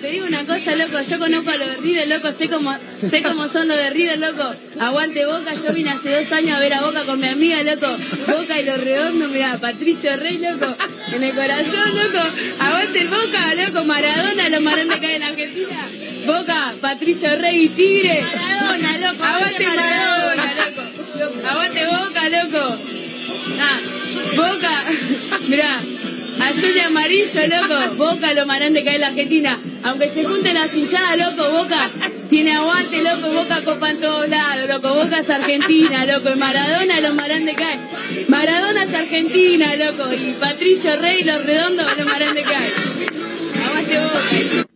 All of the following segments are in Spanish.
te digo una cosa, loco, yo conozco a los de River, loco, sé cómo, sé cómo son los de River, loco. Aguante Boca, yo vine hace dos años a ver a Boca con mi amiga, loco. Boca y los redondos, mirá, Patricio Rey, loco, en el corazón, loco. Aguante el Boca, loco, Maradona, los marones que hay en Argentina. Boca, Patricio Rey y Tigre. Maradona, loco. Aguante Maradona, loco. Aguante Boca, loco. Ah, Boca, mirá, azul y amarillo, loco. Boca, lo marán que hay en la Argentina. Aunque se junten las hinchadas, loco, Boca tiene aguante, loco. Boca copa en todos lados, loco. Boca es Argentina, loco. Y Maradona, los marán de cae. Maradona es Argentina, loco. Y Patricio Rey, los redondos, los marán de cae. Aguante Boca.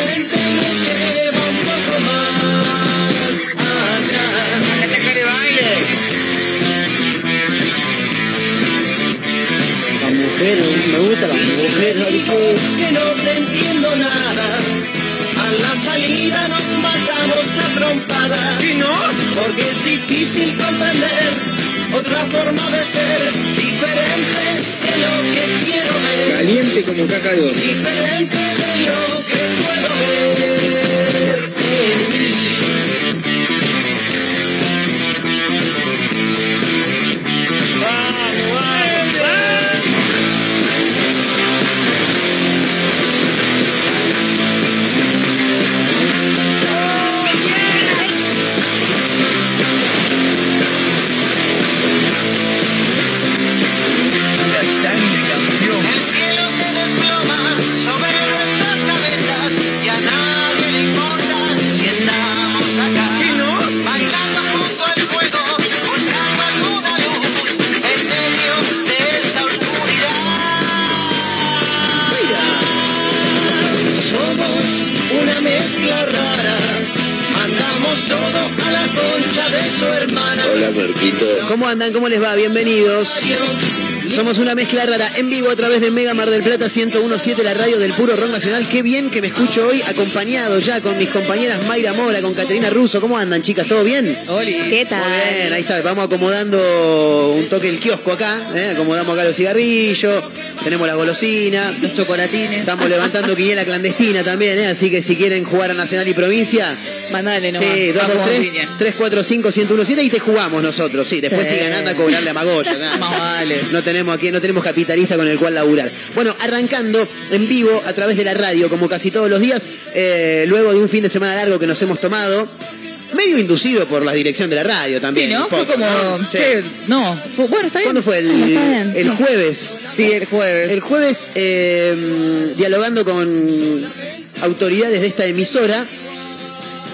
mente me lleva un poco más allá. La mujer, me gusta la mujer. que no te entiendo nada. A la salida nos matamos a trompadas. ¿Y no? Porque es difícil comprender otra forma de ser diferente de lo que quiero ver. Caliente como caca de oso. Diferente de lo que puedo ver en mí. Mandamos todo a la concha de su hermana. Hola, Marquito. ¿Cómo andan? ¿Cómo les va? Bienvenidos. Somos una mezcla rara en vivo a través de Mega Mar del Plata 1017, la radio del puro rock nacional. Qué bien que me escucho hoy acompañado ya con mis compañeras Mayra Mora, con Caterina Russo. ¿Cómo andan, chicas? ¿Todo bien? ¿Qué tal? Muy bien, ahí está. Vamos acomodando un toque el kiosco acá. ¿eh? Acomodamos acá los cigarrillos. Tenemos la golosina. Los chocolatines. Estamos levantando quiniela clandestina también, ¿eh? así que si quieren jugar a Nacional y Provincia, Mandale nomás. Sí, 2, 2, 3, 3, 4, 5, 117 y te jugamos nosotros. Sí, después Sí. si ganando a cobrarle a Magoya. Más vale. No tenemos aquí, no tenemos capitalista con el cual laburar. Bueno, arrancando en vivo a través de la radio, como casi todos los días, eh, luego de un fin de semana largo que nos hemos tomado, medio inducido por la dirección de la radio Sí, también. ¿no? un Fue poco, como. ¿no? Sí. che, no. Fue- bueno, está bien. ¿Cuándo fue? El, Está bien, el sí. jueves. Sí, el jueves. El jueves, eh, dialogando con autoridades de esta emisora,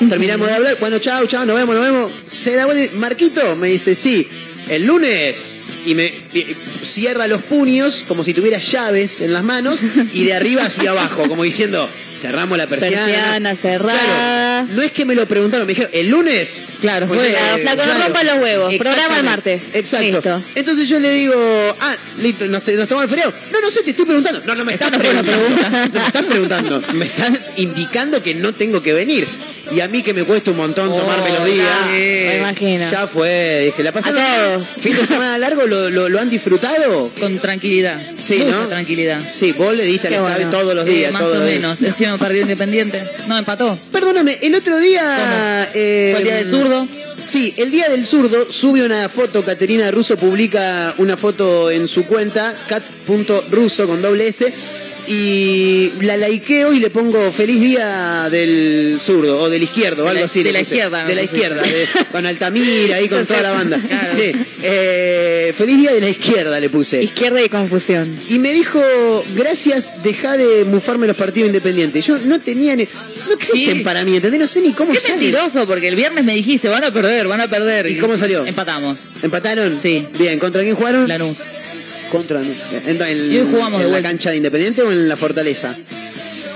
terminamos de hablar. Bueno, chao, chao, nos vemos, nos vemos. Se da vuelta Marquito me dice, sí, el lunes. Y me y- cierra los puños como si tuviera llaves en las manos y de arriba hacia abajo, como diciendo, cerramos la persiana. Persiana cerrada. Claro, no es que me lo preguntaron, me dijeron, el lunes. Claro, Pues, fue. eh, no rompa los huevos. Programa el martes. Exacto. Listo. Entonces yo le digo, ah, listo, nos, nos tomamos el feriado. No, no sé, te estoy preguntando. No, no me estás no preguntando. No me estás preguntando. Me estás indicando que no tengo que venir. Y a mí que me cuesta un montón tomarme los días. Oh, Me imagino. Ya fue, dije, la pasaron. Fin de semana largo, ¿lo, lo, lo han disfrutado? Con tranquilidad. Sí, ¿no? tranquilidad. Sí, vos le diste a la clave todos los días. más todos o días. menos. Encima perdió Independiente. No, empató. Perdóname, el otro día. eh, Fue el día del zurdo. Sí, el día del zurdo sube una foto, Caterina Russo publica una foto en su cuenta, cat.russo con doble S, y la likeo y le pongo feliz día del zurdo o del izquierdo, De algo así. de la izquierda, De la izquierda, de- con Altamira ahí, con toda la banda. Sí, eh, feliz día de la izquierda le puse. Izquierda y confusión. Y me dijo, gracias, deja de mufarme los partidos independientes. Yo no tenía ni... No existen Sí. para mí, ¿entendés? No sé ni cómo Qué salen. mentiroso, porque el viernes me dijiste, van a perder, van a perder. ¿Y cómo salió? Empatamos. ¿Empataron? Sí. Bien, ¿contra quién jugaron? Lanús. Contra... ¿En, en- Y hoy jugamos de en la cancha de Independiente o en la Fortaleza?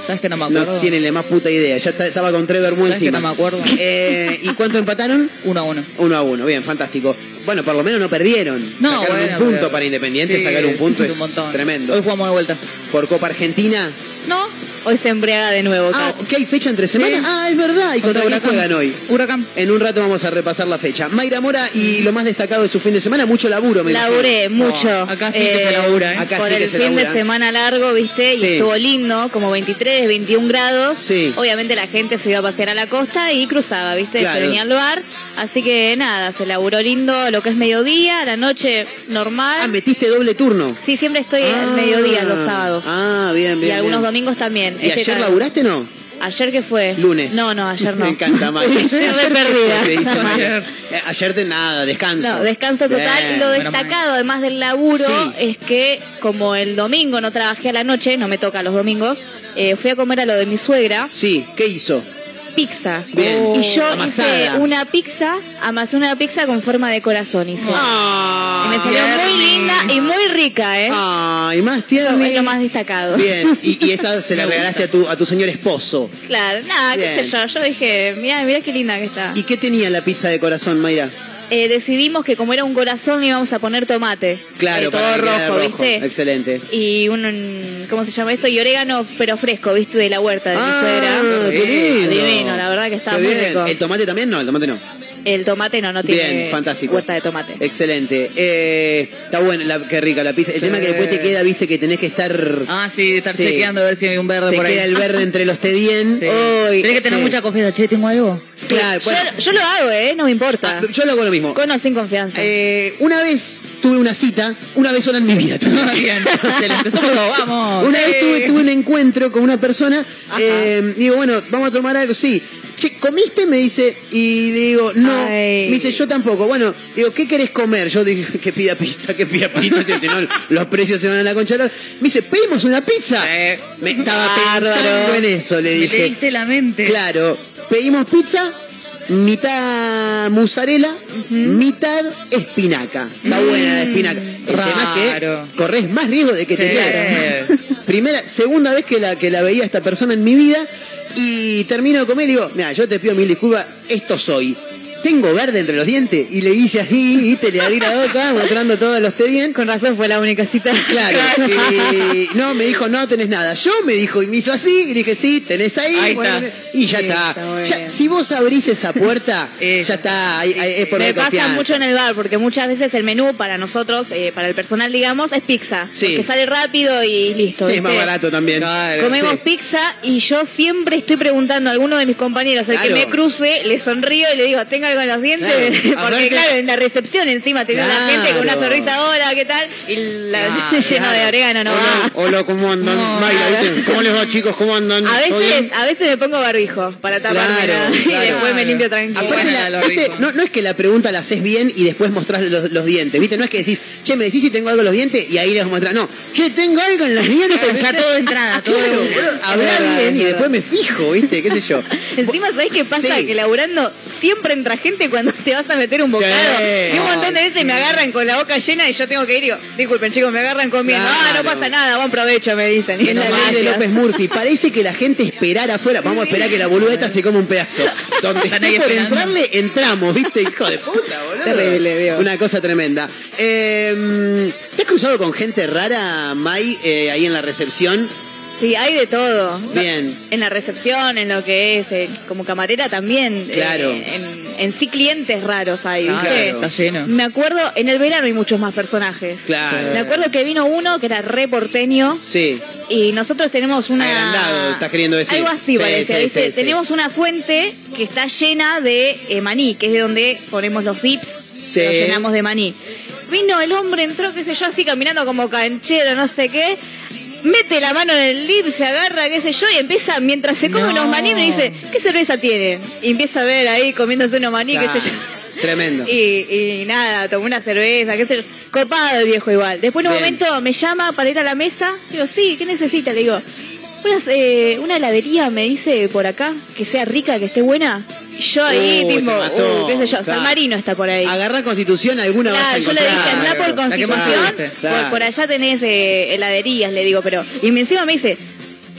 ¿Sabes que no me acuerdo? No tienen la más puta idea. Ya está- estaba con Trevor muy ¿Sabes que encima. no me acuerdo? Eh, ¿Y cuánto empataron? Uno a uno. Uno a uno, bien, fantástico. Bueno, por lo menos no perdieron. No, sacaron bueno, un punto pero- para Independiente, Sí, sacar un punto es un tremendo. Hoy jugamos de vuelta. Por Copa Argentina. No. Hoy se embriaga de nuevo, Ah, Kat. ¿qué hay fecha entre semana? Sí. Ah, es verdad. ¿Y contra, quién juegan hoy? Huracán. En un rato vamos a repasar la fecha. Mayra Mora y lo más destacado de su fin de semana, mucho laburo, me imagino. Laburé mucho. acá sí que se labura, ¿eh? Acá por sí que el se fin labura. de semana largo, ¿viste? Sí. Y estuvo lindo, como 23, 21 grados. Sí. Obviamente la gente se iba a pasear a la costa y cruzaba, ¿viste? Claro. Se venía al bar. Así que nada, se laburó lindo lo que es mediodía, la noche normal. Ah, metiste doble turno. Sí, siempre estoy Ah. al mediodía los sábados. Ah, bien, bien. y algunos bien. Domingos también. ¿Y Este ayer tal- laburaste no? ¿Ayer qué fue? Lunes. No, no, ayer no. Me encanta. Estoy re Ayer perdida. te dice ayer. Eh, Ayer te nada, descanso. No, descanso total. Bien. y lo destacado, además del laburo, Sí. es que como el domingo no trabajé a la noche, no me toca los domingos, eh, fui a comer a lo de mi suegra, Sí, ¿qué hizo? Pizza. Bien. Y yo Amasada. hice una pizza, amasé una pizza con forma de corazón. Hice. Ah, y me salió muy linda y muy rica, ¿eh? Ay, más Eso tierno. es lo más destacado. Bien, y, y esa se la regalaste a tu, a tu señor esposo. Claro, nada, qué sé yo. Yo dije, mira, mira qué linda que está. ¿Y qué tenía la pizza de corazón, Mayra? Eh, decidimos que como era un corazón íbamos a poner tomate. Claro, Eh, todo para rojo, ¿viste? Excelente. y un, ¿cómo se llama esto? Y orégano, pero fresco, ¿viste? De la huerta de mi Ah, suegra. qué lindo. Divino, la verdad que está muy bien. rico. ¿El tomate también? No, el tomate no. El tomate no, no tiene Bien, fantástico. huerta de tomate. Excelente. Eh, está buena, la, qué rica la pizza. El Sí. tema que después te queda, viste, que tenés que estar... Ah, sí, estar Sí. chequeando a ver si hay un verde te por ahí. queda el verde entre los. Sí. Uy, Tenés que tener sí. mucha confianza. Che, ¿tengo algo? Claro, bueno. yo, yo lo hago, ¿eh? No me importa. Ah, yo lo hago lo mismo. Con o sin confianza. Eh, una vez tuve una cita, una vez sola en mi vida. Bien, excelente. Somos dos, vamos. Una vez tuve, tuve un encuentro con una persona, eh, digo, bueno, vamos a tomar algo, sí. Che, ¿comiste? Me dice, y le digo, no. Ay. Me dice, yo tampoco. Bueno, digo, ¿qué querés comer? Yo dije, que pida pizza, que pida pizza, si no los precios se van a la concha. Me dice, ¿pedimos una pizza? Eh. Me estaba Bárbaro. pensando en eso, le Me dije. leíste la mente. Claro, pedimos pizza, mitad mozzarella, mitad espinaca. Está buena la espinaca. El tema es Mm, raro. que corres más riesgo de que te quieran. Primera, segunda vez que la, que la veía a esta persona en mi vida y termino de comer y digo, mira, yo te pido mil disculpas, esto soy. Tengo verde entre los dientes y le hice así, viste, le abrí la boca mostrando todos los tedien. Con razón fue la única cita. Claro, y no, me dijo, no tenés nada. Yo me dijo, y me hizo así, y dije, sí, tenés ahí. Ahí bueno, está. y ya Sí, está. está muy Ya, bien. si vos abrís esa puerta, Eh, ya está, ahí- ahí es por Me pasa confianza. mucho en el bar, porque muchas veces el menú para nosotros, eh, para el personal, digamos, es pizza. Sí. Que sale rápido y listo. Es más barato también. Claro. Comemos pizza y yo siempre estoy preguntando a alguno de mis compañeros, el que me cruce, le sonrío y le digo, ¿tengo en los dientes? Claro. Porque claro, en la recepción encima tenés la gente con una Claro. sonrisa, hola, ¿qué tal? Y la Claro, lleno de orégano, no va. Hola, hola, ¿cómo andan? No. ¿Cómo les va, chicos? ¿Cómo andan? A ¿Todo veces, a veces me pongo barbijo para taparme Claro, y claro. después me limpio tranquilo. Aparte, la- viste, no, no es que la pregunta la haces bien y después mostrás los, los dientes, ¿viste? No es que decís, che, me decís si tengo algo en los dientes y ahí les muestras. No, che, tengo algo en los dientes. Ya todo de entrada, todo Claro, de- bro, habla Es verdad, bien y después me fijo, ¿viste? ¿Qué sé yo? Encima, ¿sabés qué pasa? Sí. Que laburando siempre entra gente cuando te vas a meter un bocado. Sí. Y un montón de veces me agarran con la boca llena y yo tengo que ir y digo, disculpen chicos, me agarran comiendo. Ah, no pasa nada, buen provecho, me dicen. Es la ley de. López Murphy. Parece que la gente esperara afuera. Vamos a esperar que la boludeta se come un pedazo. Donde esté por esperando. entrarle, entramos, ¿viste? Hijo de puta, boludo. Terrible, Dios. Una cosa tremenda. Eh, ¿Te has cruzado con gente rara, May, eh, ahí en la recepción? Sí, hay de todo. Bien. En la recepción, en lo que es, eh, como camarera también. eh, Claro. en, en sí clientes raros hay, ¿viste? Claro, está lleno. Me acuerdo, en el verano hay muchos más personajes. Claro. Me acuerdo que vino uno que era re porteño Sí. y nosotros tenemos una... Agrandado, estás queriendo decir. Algo así Sí, parece. Tenemos una fuente que está llena de eh, maní, que es de donde ponemos los dips, Sí. los llenamos de maní. Vino el hombre, entró, qué sé yo, así caminando como canchero, no sé qué. Mete la mano en el dip, se agarra, qué sé yo, y empieza, mientras se come No. los maní, me dice, ¿qué cerveza tiene? Y empieza a ver ahí comiéndose unos maní, qué sé yo. Tremendo. Y, y nada, tomó una cerveza, qué sé yo. Copado el viejo igual. Después en un Bien. momento me llama para ir a la mesa. Digo, sí, ¿qué necesita? Le digo, unas, eh, una heladería me dice por acá, que sea rica, que esté buena. Y yo ahí, Uy, tipo, te mató. uh, qué sé yo, Claro. San Marino está por ahí. Agarrá Constitución, alguna vas a Claro, yo le encontrar. dije, andá por La que más te Constitución, guste. por, Claro. por allá tenés eh, heladerías, le digo, pero... Y me- encima me dice,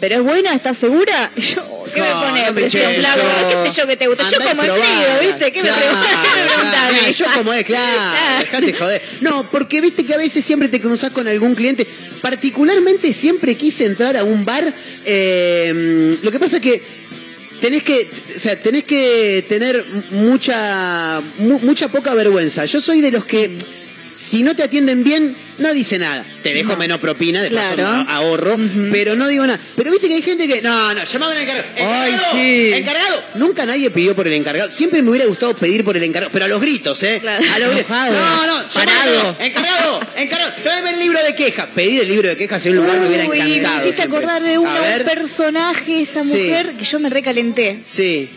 ¿pero es buena? ¿Estás segura? Yo, ¿qué No, me pone? no me presión, eches, flaco? yo- ¿Qué sé yo que te gusta? Yo Andá como el probá. frío, ¿viste? ¿Qué me Claro, preguntás? ¿Qué me preguntás? claro. Yo como es, claro. Dejate joder. No, porque viste que a veces siempre te cruzás con algún cliente. Particularmente siempre quise entrar a un bar. eh, lo que pasa es que tenés que, o sea, tenés que tener mucha, mu- mucha poca vergüenza. Yo soy de los que si no te atienden bien, no dice nada. Te dejo menos propina, de paso Claro. a- ahorro, pero no digo nada. Pero viste que hay gente que, no, no, llamaban al encargado. Ay, ¡Encargado! sí. ¡Encargado! Nunca nadie pidió por el encargado. Siempre me hubiera gustado pedir por el encargado, pero a los gritos, ¿eh? Claro. A los gritos. No, no, llama al Parado. encargado. Encargado, encargado, tráeme el libro de quejas. Pedir el libro de quejas en un lugar me hubiera encantado. me hiciste siempre. acordar de una, un personaje, esa Sí. mujer, que yo me recalenté. Sí.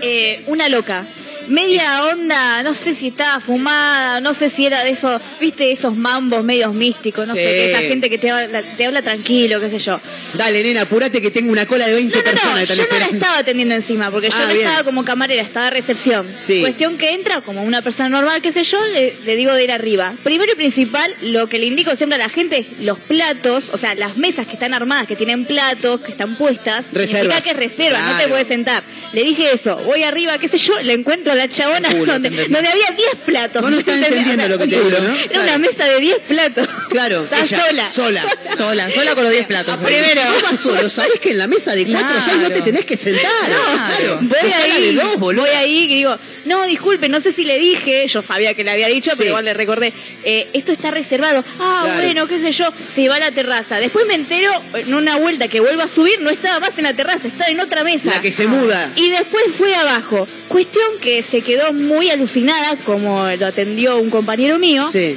Eh, una loca. Media onda, no sé si estaba fumada, no sé si era de esos, viste, esos mambos medios místicos, no Sí. sé, que esa gente que te habla, te habla tranquilo, qué sé yo. Dale, nena, apurate que tengo una cola de 20 No, no, personas no, que yo no la estaba atendiendo encima, porque yo Ah, no bien. estaba como camarera, estaba a recepción. Sí. Cuestión que entra como una persona normal, qué sé yo, le, le digo de ir arriba. Primero y principal, lo que le indico siempre a la gente es los platos, o sea, las mesas que están armadas, que tienen platos, que están puestas, Reservas. que es reserva, no te puedes sentar. Le dije eso, voy arriba, qué sé yo, le encuentro a la chabona Culo, donde, había 10 platos. Vos no estás entendiendo lo que te digo, ¿no? Era una mesa de 10 platos. Claro, Estaba ella, sola. sola. Sola, sola con los 10 platos. Primero. Si vos vas solo, sabés que en la mesa de cuatro o seis no te tenés que sentar. Claro. Voy ahí, de dos, boludo. voy ahí y digo, no, disculpe, no sé si le dije, yo sabía que le había dicho, Sí. pero igual le recordé, eh, esto está reservado. Ah, Claro. bueno, qué sé yo, se va a la terraza. Después me entero, en una vuelta que vuelvo a subir, no estaba más en la terraza, estaba en otra mesa. La que se muda. Y después fue abajo. Cuestión que se quedó muy alucinada, como lo atendió un compañero mío, Sí.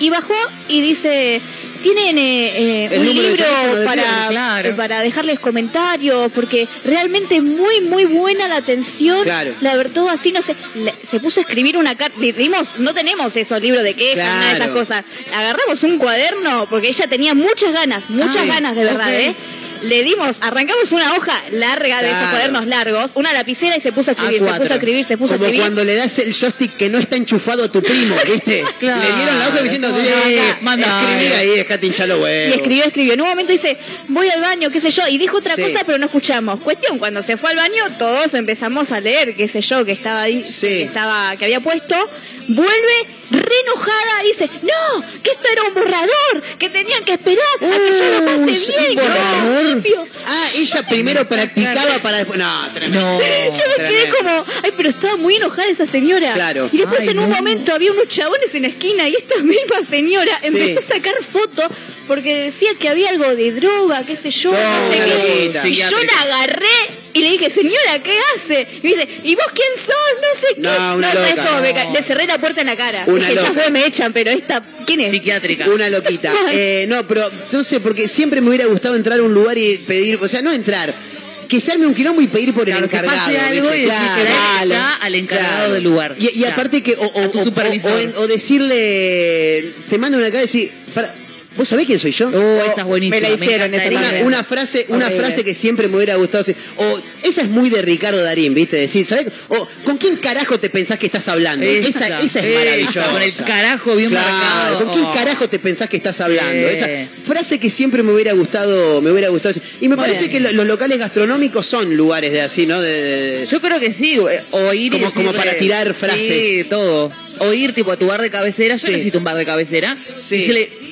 y bajó y dice... Tienen eh, eh, un libro de para, claro. eh, para dejarles comentarios, porque realmente muy, muy buena la atención. Claro. La verdad, todo así, no sé. le- se puso a escribir una carta. Dimos, no tenemos esos libros de quejas, nada de esas cosas. Agarramos un cuaderno, porque ella tenía muchas ganas, muchas Ah, ganas de verdad. ¿eh? Le dimos, arrancamos una hoja larga de esos Claro. cuadernos largos, una lapicera y se puso a escribir, se A4. puso a escribir, se puso a Como escribir. cuando le das el joystick que no está enchufado a tu primo, ¿viste? Claro. Le dieron la hoja diciendo, "Eh, acá, manda". escribí ahí, dejate hinchar los Y huevos. escribió, escribió. En un momento dice, voy al baño, qué sé yo, y dijo otra Sí. cosa, pero no escuchamos. Cuestión, cuando se fue al baño, todos empezamos a leer, qué sé yo, que estaba ahí, Sí. que estaba, que había puesto, vuelve re enojada, dice, no, que esto era un borrador, que tenían que esperar a que yo lo pase ¿un bien, que borrador? limpio. Ah, ella primero practicaba para después. No, tremendo. No. Yo me quedé como, ay, pero estaba muy enojada esa señora. Claro. Y después Ay, en un no. momento había unos chabones en la esquina y esta misma señora Sí. empezó a sacar fotos porque decía que había algo de droga, qué sé yo. No, no sé una qué. loquita. Y yo la agarré y le dije, señora, ¿qué hace? Y me dice, ¿y vos quién sos? No sé qué. No, una ¿sabes loca. cómo me ca- No. Le cerré la puerta en la cara. Una dije, ya loca. fue, me echan, pero esta, ¿quién es? Psiquiátrica. Una loquita. Eh, no, pero no sé, porque siempre me hubiera gustado entrar a un lugar y pedir, o sea, no entrar, que se arme un quilombo y pedir por Claro, el que encargado. pase algo ¿viste? y decir que Claro, ya al encargado claro. del lugar. Y, y Ya. aparte que, o, o- A tu o- supervisor. o- o en- o decirle, te manda una cara y decir, para, ¿vos sabés quién soy yo? Oh, esa es buenísima. me la hicieron esa. Una, una frase, una frase que siempre me hubiera gustado decir. O esa es muy de Ricardo Darín, ¿viste? Decir, ¿sabés? O ¿con quién carajo te pensás que estás hablando? Esa, esa es maravillosa. Con el carajo bien Claro, marcado. ¿con quién Oh. carajo te pensás que estás hablando? Esa frase que siempre me hubiera gustado, me hubiera gustado decir. Y me parece que lo- los locales gastronómicos son lugares de así, ¿no? De, de- Yo creo que sí, eh, o ir y Como- como para tirar frases. Sí, todo. O ir tipo a tu bar de cabecera, Sí. yo necesito un bar de cabecera. Sí. Y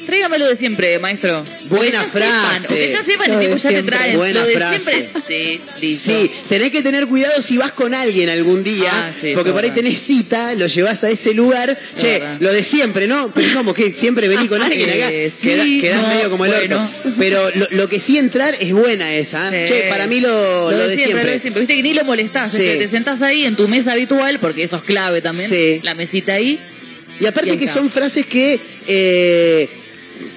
Tráigamelo de siempre, maestro. Buena Que frase. Sepan, o que ya sepan de tipo, ya te traen. Buena lo de frase. siempre. Sí, listo. Sí, tenés que tener cuidado si vas con alguien algún día, Ah, sí, porque por ahí tenés cita, lo llevas a ese lugar, che, verdad. lo de siempre, ¿no? Pero como que siempre vení con alguien acá, sí, queda- quedás no, medio como el bueno. orto. Pero lo, lo que sí entrar es buena esa. ¿eh? Che, para mí lo, lo de siempre. Lo de siempre. Viste que ni lo molestás. Sí. es que te sentás ahí en tu mesa habitual, porque eso es clave también. Sí. La mesita ahí. Y aparte Y que son frases que eh,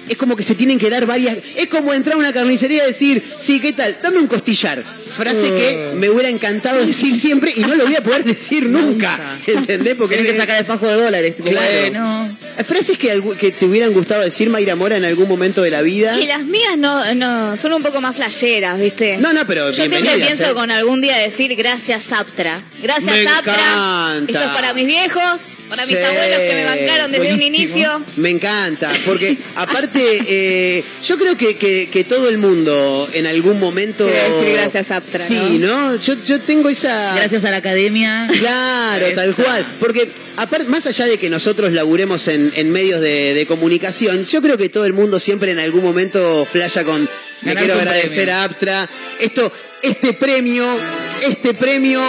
es como que se tienen que dar varias. Es como entrar a una carnicería y decir, sí, ¿qué tal? Dame un costillar. Frase que Uh. me hubiera encantado decir siempre y no lo voy a poder decir nunca. ¿Entendés? Porque Tenés que sacar el fajo de dólares. Tipo, Claro. bueno. Frases que, que te hubieran gustado decir Mayra Mora en algún momento de la vida. Y las mías no, no, son un poco más flasheras, ¿viste? No, no, pero Yo siempre pienso ¿eh? con algún día decir gracias Aptra. Gracias Me Aptra. encanta. Esto es para mis viejos, para mis abuelos que me bancaron desde un inicio. Me encanta, porque aparte, eh, yo creo que, que- que todo el mundo en algún momento. Decir gracias, Aptra, Sí, ¿no? Yo, yo tengo esa. Gracias a la academia. Claro, tal Esa. cual. Porque, aparte, más allá de que nosotros laburemos en, en medios de, de comunicación, yo creo que todo el mundo siempre en algún momento flasha con. Me quiero agradecer premio. a Aptra. Esto, este premio, este premio.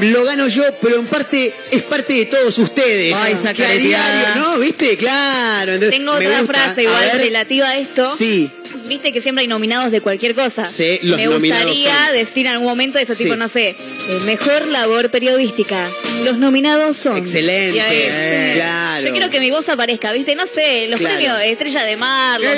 Lo gano yo, pero en parte es parte de todos ustedes. Ay, esa que a diario, ¿no? ¿Viste? Claro. entonces, Tengo me otra gusta. frase igual relativa a esto. Sí, Viste que siempre hay nominados de cualquier cosa. Sí, los Me nominados gustaría son- decir en algún momento eso, Sí. tipo, no sé, eh, mejor labor periodística. Los nominados son. Excelente. Y ahí, Eh, claro. Yo quiero que mi voz aparezca, ¿viste? No sé, los Claro. premios Estrella de Mar, los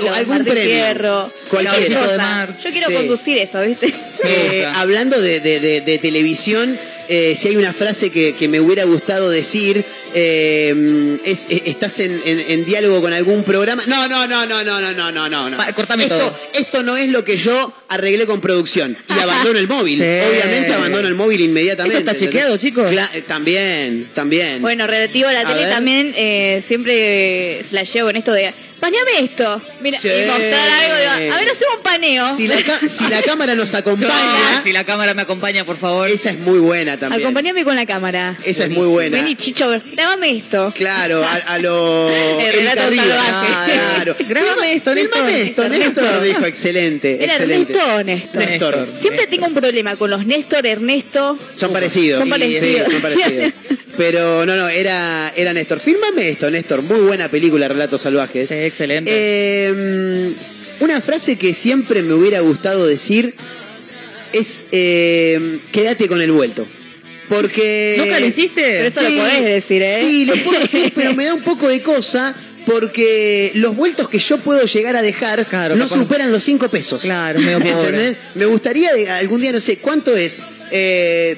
los algún Martín premio. Fierro, cualquier cosa. Mar. Yo quiero Sí. conducir eso, ¿viste? Eh, hablando de, de- de- de televisión, eh, si hay una frase que, que me hubiera gustado decir, eh, es, eh, estás en, en- en diálogo con algún programa. No, no, no, no, no, no, no, no, no. cortame esto, todo. esto no es lo que yo arreglé con producción. Y abandono el móvil. Sí. Obviamente abandono el móvil inmediatamente. ¿Esto está chequeado, chicos? Cla- eh, también, también. Bueno, relativo a la A tele ver. también, eh, siempre flasheo con esto de, paneame esto. Mira, Sí. y mostrar algo, digo, a ver, hacemos un paneo. si, la ca- si la cámara nos acompaña, Si la cámara me acompaña, por favor. esa es muy buena también. Acompáñame con la cámara. Esa es muy buena. Vení, Chicho, grabame esto. Claro, a, a lo. El relato. Claro. Grábame esto, Néstor. esto, Néstor, dijo, excelente. Era excelente. Ernesto o Néstor. Néstor. Siempre tengo un problema con los Néstor, Ernesto. Son parecidos. Son Sí, parecidos. son parecidos. Pero no, no, era, era Néstor. Fírmame esto, Néstor. Muy buena película, Relatos Salvajes. Sí, excelente. Eh, una frase que siempre me hubiera gustado decir es eh, quédate con el vuelto. Porque. ¿Nunca lo hiciste? Pero eso lo podés decir, ¿eh? Sí, lo puedo decir, pero me da un poco de cosa porque los vueltos que yo puedo llegar a dejar Claro, no capaz. superan los cinco pesos. Claro, medio pobre. ¿Entendés? Me gustaría algún día, no sé, ¿cuánto es? Eh,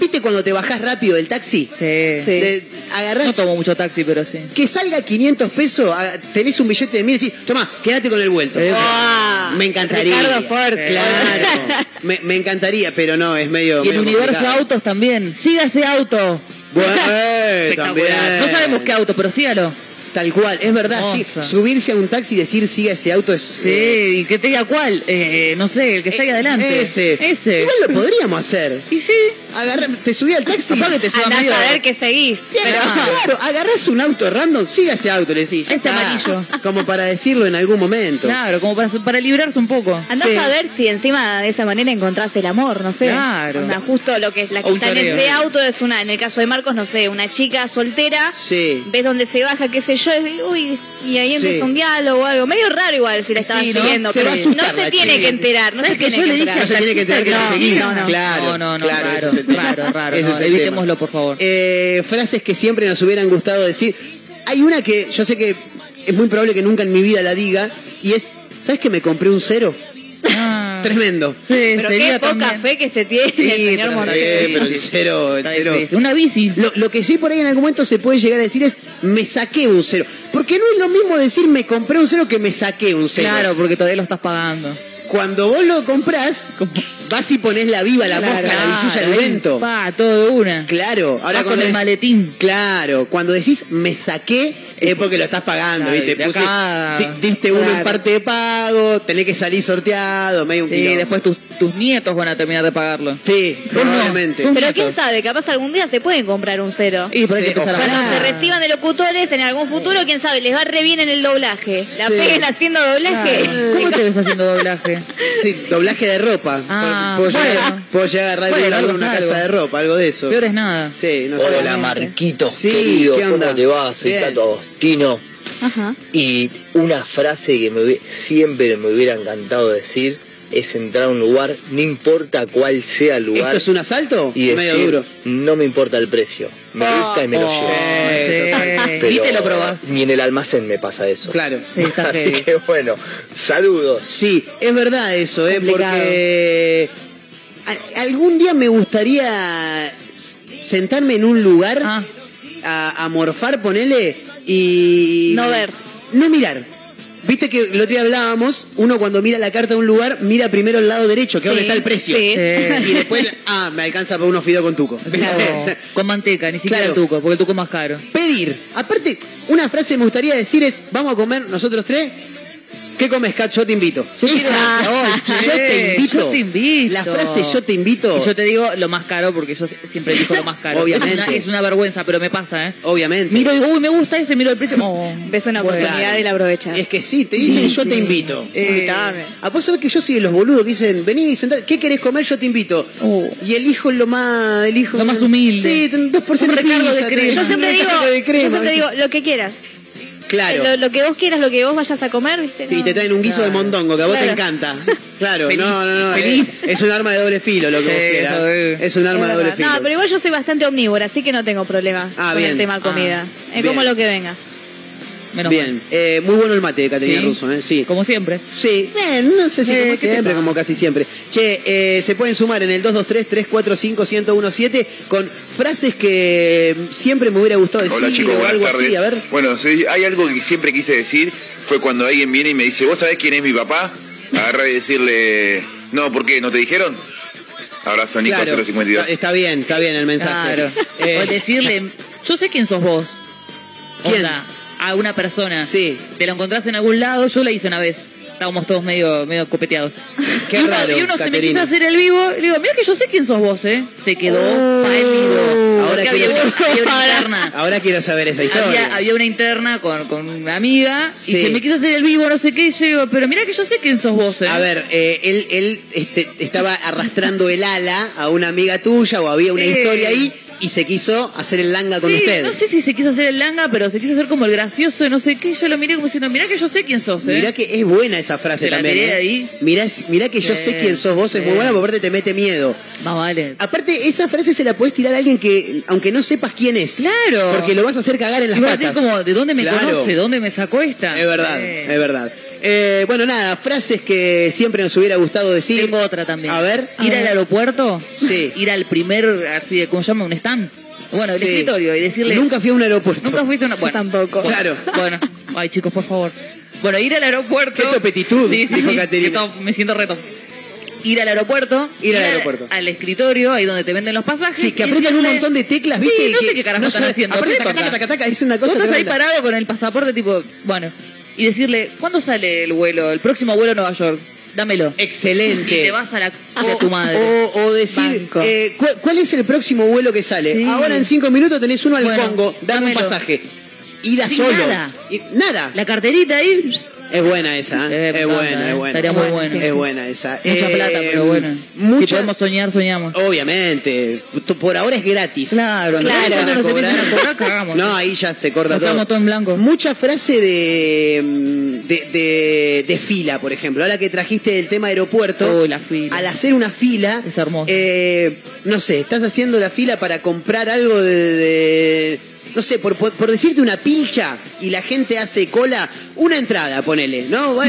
¿Viste cuando te bajás rápido del taxi? Sí. De- agarrás No tomo mucho taxi, pero sí. que salga 500 pesos, a- tenés un billete de mil y decís, toma, quédate con el vuelto. Eh, Ah, Me encantaría. Ricardo Forte. Claro. me, me encantaría, pero no, es medio. Y el medio universo complicado. autos también. Siga ese auto. Bueno, eh, también. Espectacular. No sabemos qué auto, pero sígalo. Tal cual, es verdad, sí. Hermosa. Subirse a un taxi y decir siga ese auto es. Sí, eh, y que te diga cuál. Eh, no sé, el que está ahí adelante. Ese. Ese. Igual lo podríamos hacer. Y sí. Agarra- te subí al taxi. Capaz que te lleva Andás medio. a ver qué seguís. Pero, claro, agarrás un auto random, siga ese auto, le decís. Ese amarillo. Como para decirlo en algún momento. Claro, como para, para librarse un poco. Andás Sí. a ver si encima de esa manera encontrás el amor, no sé. Claro. Onda, justo lo que la que O está en ese auto es una, en el caso de Marcos, no sé, una chica soltera. Sí. Ves dónde se baja, qué sé yo, y, uy, y ahí Sí. empieza un diálogo o algo. Medio raro igual si la estabas Sí, ¿no? siguiendo. Se pero va a asustar no se la tiene chica. que enterar. No se ¿Sabes que tiene yo que le dije enterar. No se tiene que enterar que la No, seguí. no, no. Claro, No, no, no, claro, raro, ese tema. raro, raro, Ese no, es el tema. evitémoslo, por favor. Eh, frases que siempre nos hubieran gustado decir. Hay una que yo sé que es muy probable que nunca en mi vida la diga y es, ¿sabes que me compré un cero? Ah. Tremendo. Sí, Pero sería qué poca también. fe que se tiene Sí, el señor pero pero el cero, el cero. Una bici. Lo, lo que sí por ahí en algún momento se puede llegar a decir es me saqué un cero. Porque no es lo mismo decir me compré un cero que me saqué un cero. Claro, porque todavía lo estás pagando. Cuando vos lo comprás, vas y ponés la viva, la mosca, la billulla, el vento. Pa, todo de una. Claro, ahora Vas con el maletín. Claro, cuando decís me saqué, es porque lo estás pagando, Claro, ¿viste? Puse- acá- di- diste uno en Claro. parte de pago, tenés que salir sorteado, medio un Sí, quilombo. después tus, tus nietos van a terminar de pagarlo. Sí, probablemente. No. Pero quién sabe, capaz algún día se pueden comprar un cero. Y por Sí. Cuando se reciban de locutores en algún futuro, quién sabe, les va re bien en el doblaje. La Sí. peguen haciendo doblaje. ¿Cómo te ves haciendo doblaje? Sí, doblaje de ropa. Ah, puedo, llegar, puedo llegar a agarrar Bueno, algo una algo. casa de ropa, algo de eso. Peor es nada. Sí, no sé. Hola Marquito, Sí, querido, ¿qué onda? ¿cómo te va? Soy. Tato Ajá. Y una frase que me siempre me hubiera encantado decir es entrar a un lugar, no importa cuál sea el lugar, ¿Esto es un asalto? y Medio decir, duro. no me importa el precio, me gusta y me lo Oh, llevo. sí. Pero Y te lo probás. Ni en el almacén me pasa eso. Claro. Sí, está Así que bueno, saludos. Sí, es verdad eso, ¿eh? Porque algún día me gustaría sentarme en un lugar Ah. a, a morfar, ponele, y... No ver. No mirar. Viste que lo otro día hablábamos, uno cuando mira la carta de un lugar, mira primero el lado derecho, que es Sí, donde está el precio. sí. Sí. Y después, ah, me alcanza para unos fideos con tuco. Claro, con manteca, ni siquiera Claro. el tuco, porque el tuco es más caro. Pedir. Aparte, una frase que me gustaría decir es, vamos a comer nosotros tres. ¿Qué comes, Cat? Yo te invito. Yo Esa, sí, yo te invito. yo te invito. La frase yo te invito. Y yo te digo lo más caro porque yo siempre elijo lo más caro. Obviamente. Es una, es una vergüenza, pero me pasa, ¿eh? Obviamente. Miro y digo, uy, me gusta eso y miro el precio. Oh, Ves una bueno. oportunidad y la aprovechas. Es que sí, te dicen yo te invito. Eh, Invitame. Ah, vos sabés que yo soy de los boludos que dicen, vení, sentate, ¿qué querés comer? Yo te invito. Oh. Y elijo lo más, elijo Lo más humilde. Sí, dos por Un recargo de crema. Yo siempre digo, yo siempre digo, lo que quieras. Claro. Lo, lo que vos quieras, lo que vos vayas a comer, ¿viste? Y No. te traen un guiso de mondongo que a vos te Claro. encanta. Claro, Feliz, no, no, no. feliz. Es, es un arma de doble filo lo que Sí, vos quieras. eso es. Es un arma Es de doble filo. No, pero igual yo soy bastante omnívora, así que no tengo problema Ah, con bien. el tema comida. es como lo que venga. Menos Bien, mal. eh, muy bueno el mate de Caterina Sí. Russo, ¿eh? Sí. Como siempre. Sí, bien, no sé si Eh, como ¿qué te siempre, como casi siempre. Che, eh, se pueden sumar en el 223-345-1017 con frases que siempre me hubiera gustado decir Hola chicos, o buenas algo tardes. así, a ver. Bueno, sí, hay algo que siempre quise decir, fue cuando alguien viene y me dice, ¿vos sabés quién es mi papá? Agarrar y decirle, no, ¿por qué? ¿No te dijeron? Abrazo, Nico Claro, 052. está, está bien, está bien el mensaje. Claro. Eh, O decirle, yo sé quién sos vos. O ¿Quién? sea, a una persona. Sí. Te lo encontrás en algún lado, yo la hice una vez. Estábamos todos medio, medio copeteados. Qué y uno, raro, y uno se me Caterina. quiso hacer el vivo, y le digo, mira que yo sé quién sos vos, ¿eh? Se quedó pálido. Ahora Porque había, quiero una- había una interna. Ahora quiero saber esa historia. Había, había una interna con, con una amiga Sí. y se me quiso hacer el vivo, no sé qué, y yo digo, pero mira que yo sé quién sos vos, ¿eh? A ver, eh, él, él este, estaba arrastrando el ala a una amiga tuya o había una Sí. historia ahí y se quiso hacer el langa con Sí, usted. no sé si se quiso hacer el langa, pero se quiso hacer como el gracioso y no sé qué. Yo lo miré como diciendo, mirá que yo sé quién sos, ¿eh? Mirá que es buena esa frase Te la también. tiré ¿eh? ahí. Mirá, mirá que yo sé quién sos vos, es muy buena, porque aparte te mete miedo. Más vale. Aparte, esa frase se la puedes tirar a alguien que, aunque no sepas quién es. Claro. Porque lo vas a hacer cagar en las Iba a patas. decir como, ¿de dónde me Claro. conoce? ¿Dónde me sacó esta? Es verdad, es verdad. Eh, bueno, nada, frases que siempre nos hubiera gustado decir. Tengo otra también. A ver. Ir al aeropuerto. Sí. Ir al primer, así de, ¿cómo se llama? Un stand. Bueno, el Sí. escritorio y decirle. Nunca fui a un aeropuerto. Nunca fuiste a una. Yo Bueno, tampoco. Claro. Bueno, ay chicos, por favor. Bueno, ir al aeropuerto. Qué topetitud, Sí, sí, dijo sí. Caterina. Esto Me siento reto. Ir al aeropuerto. Ir al aeropuerto. Al escritorio, ahí donde te venden los pasajes. Sí, que aprietan un montón de teclas, ¿viste? Sí, no que sé qué carajo están sabe- haciendo. aparte, ¿qué taca, taca, taca, taca, es una Vos cosa estás ahí parado con el pasaporte, tipo, bueno, y decirle, ¿cuándo sale el vuelo, el próximo vuelo a Nueva York? Dámelo. Excelente. Y te vas a la O, tu madre. o- o decir, eh, ¿cu- ¿cuál es el próximo vuelo que sale? Sí. Ahora en cinco minutos tenés uno al Bueno, Congo, dame un pasaje. Ida Sin solo. nada. Y- nada. La carterita ahí. Es buena esa, ¿eh? Eh, me es encanta, buena, eh. es buena. Estaría muy bueno. Es buena esa. Mucha Eh, plata, pero bueno. Si podemos soñar, soñamos. Obviamente. Por ahora es gratis. Claro, claro. a se empiezan a cobrar, cagamos. No, ahí ya se corta Nos todo. quedamos todo en blanco. Mucha frase de, mm, de, de- de fila, por ejemplo. Ahora que trajiste el tema aeropuerto, Uy, la fila. al hacer una fila, Es hermoso. eh, no sé, estás haciendo la fila para comprar algo de- no sé, por, por- por decirte una pilcha y la gente hace cola, una entrada, ponele, ¿no? Mm,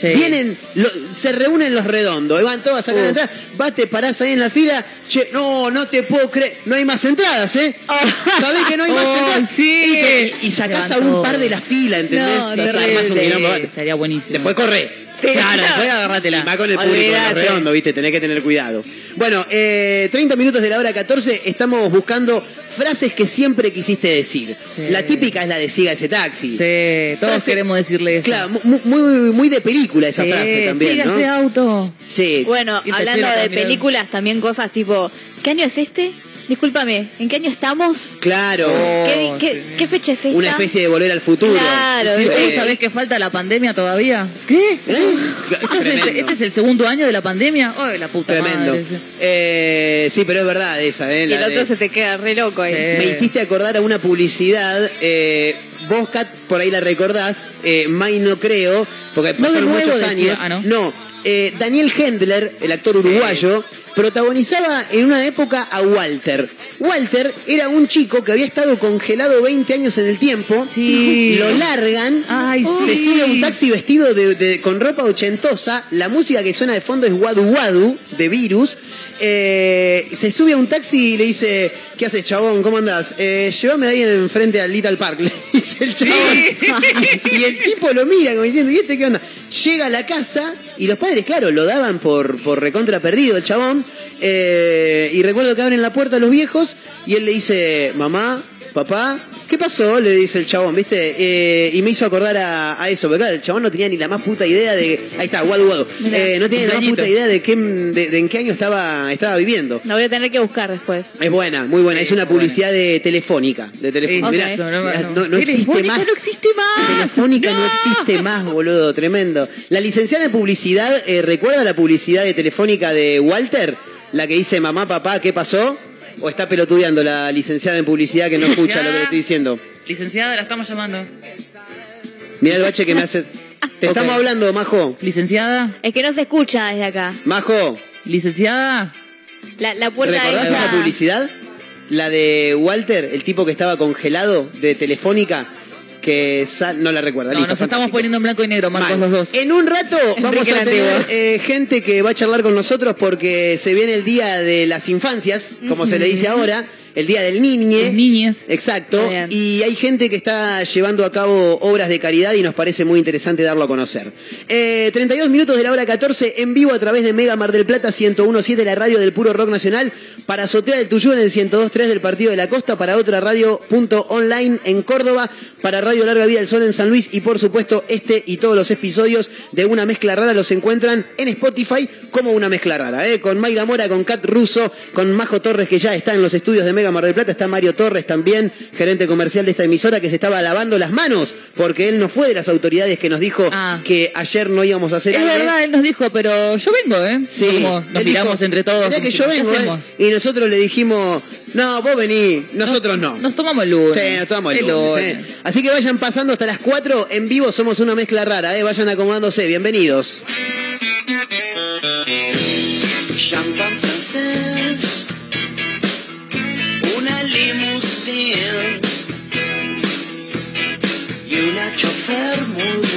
sí. Vienen, lo- se reúnen los redondos, y van todos a sacar Uf. entrada, vas, te parás ahí en la fila, che, no, no te puedo creer, no hay más entradas, ¿eh? ¿Sabés que no hay más Oh, entradas? sí. Y, te- y sacás a un par de la fila, ¿entendés? No, Y terrible. armás un quilombo. Estaría buenísimo. Después corre, Sí, Claro, después Y agárratela. más con el público redondos, ¿viste? Tenés que tener cuidado. Bueno, eh, 30 minutos de la hora 14, estamos buscando frases que siempre quisiste decir. Sí. La típica es la de siga ese taxi. Sí, todos Frase- queremos decirle eso. Claro, mu- muy, muy de película esa Sí, frase también, siga ¿no? ese auto. Sí. Bueno, Y hablando de también. películas, también cosas tipo, ¿qué año es este? Discúlpame, ¿en qué año estamos? Claro. ¿Qué, qué- sí. qué fecha es esta? Una especie de volver al futuro. Claro, ¿Y Sí. ¿Vos sabés que falta la pandemia todavía? ¿Qué? ¿Eh? ¿Este es, el, Tremendo. este es el segundo año de la pandemia? ¡Ay, la puta Tremendo. madre! Eh, sí, pero es verdad esa, ¿eh? Y La el otro de- se te queda re loco ahí. Sí. Me hiciste acordar a una publicidad. Eh, vos, Kat, por ahí la recordás. Eh, May no creo, porque No, pasaron muchos decía- años. ah, ¿no? eh, Daniel Hendler, el actor uruguayo, protagonizaba en una época a Walter. Walter era un chico que había estado congelado 20 años en el tiempo. Sí. Lo largan. Ay, se sí. sube a un taxi vestido de, de- con ropa ochentosa. La música que suena de fondo es Wadu Wadu de Virus. Eh, se sube a un taxi y le dice, ¿qué haces, chabón? ¿Cómo andás? Eh, llévame ahí enfrente al Little Park, le dice el chabón. Y, y el tipo lo mira como diciendo, ¿y este qué onda? Llega a la casa y los padres, claro, lo daban por, por recontra perdido el chabón. Eh, y recuerdo que abren la puerta a los viejos y él le dice, mamá, papá, ¿qué pasó? Le dice el chabón, ¿viste? Eh, y me hizo acordar a, a eso, porque claro, el chabón no tenía ni la más puta idea de... Ahí está, Wadu Wadu. Eh, no tenía ni la más puta idea de, qué, de, de en qué año estaba, estaba viviendo. La voy a tener que buscar después. Es buena, muy buena. Es una publicidad de telefónica. De telefónica. Sí, Mirá, eso, no, mirá, no. no- no existe Telefónica más. no existe más. Telefónica no. No. existe más, boludo. Tremendo. La licenciada en publicidad, eh, ¿recuerda la publicidad de telefónica de Walter? La que dice mamá, papá, ¿qué pasó? ¿O está pelotudeando la licenciada en publicidad que no escucha lo que le estoy diciendo? Licenciada, la estamos llamando. Mirá el bache que me hace. Te estamos hablando, Majo. Licenciada, Es que no se escucha desde acá. Majo, licenciada. La, la puerta ¿recordás esa- esa publicidad? La de Walter, el tipo que estaba congelado de Telefónica, que no la recuerda. No, Listo, nos estamos poniendo en blanco y negro, Marcos, Mal. los dos. En un rato vamos a tener eh, gente que va a charlar con nosotros porque se viene el día de las infancias, como se le dice ahora, el día del niñe. Las niñes. Exacto. Bien. Y hay gente que está llevando a cabo obras de caridad y nos parece muy interesante darlo a conocer. Eh, 32 minutos de la hora 14 en vivo a través de Mega Mar del Plata 1017, la radio del puro rock nacional, para Azotea del Tuyú en el 1023 del Partido de la Costa, para otra radio punto online en Córdoba, para Radio Larga Vida del Sol en San Luis y por supuesto este y todos los episodios de Una Mezcla Rara los encuentran en Spotify como Una Mezcla Rara, ¿eh? con Mayra Mora, con Kat Russo, con Majo Torres que ya está en los estudios de Mega Mar del Plata, está Mario Torres también, gerente comercial de esta emisora que se estaba lavando las manos porque él no fue de las autoridades que nos dijo Ah. que ayer no íbamos a hacer Es aire. verdad, él nos dijo, pero yo vengo, ¿eh? Sí, Como nos él miramos dijo, entre todos. "Mirá que yo ¿qué vengo, ¿eh?". Y nosotros le dijimos, no, vos vení, nosotros no. Nos tomamos el lunes. Sí, nos tomamos el El lunes, lunes. ¿eh? Así que vayan pasando hasta las 4 en vivo, somos una mezcla rara, ¿eh? vayan acomodándose, bienvenidos. champán francés, una chofer muy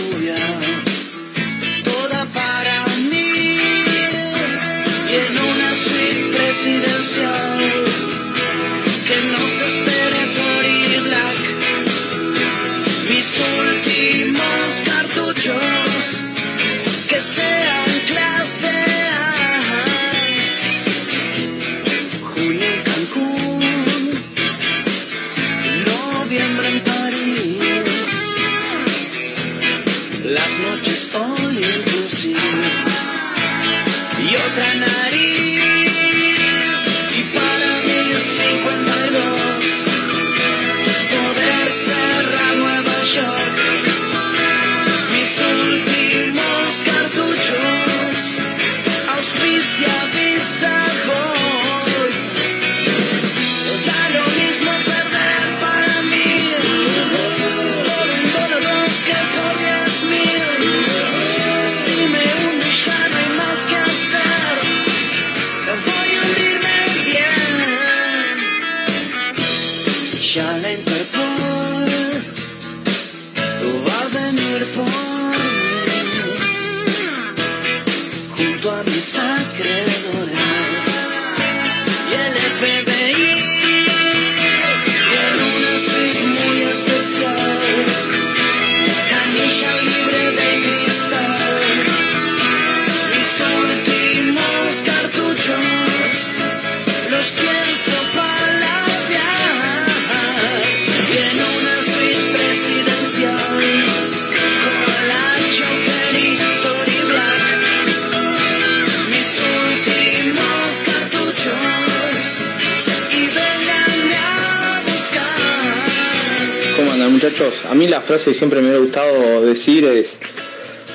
frase siempre me hubiera gustado decir es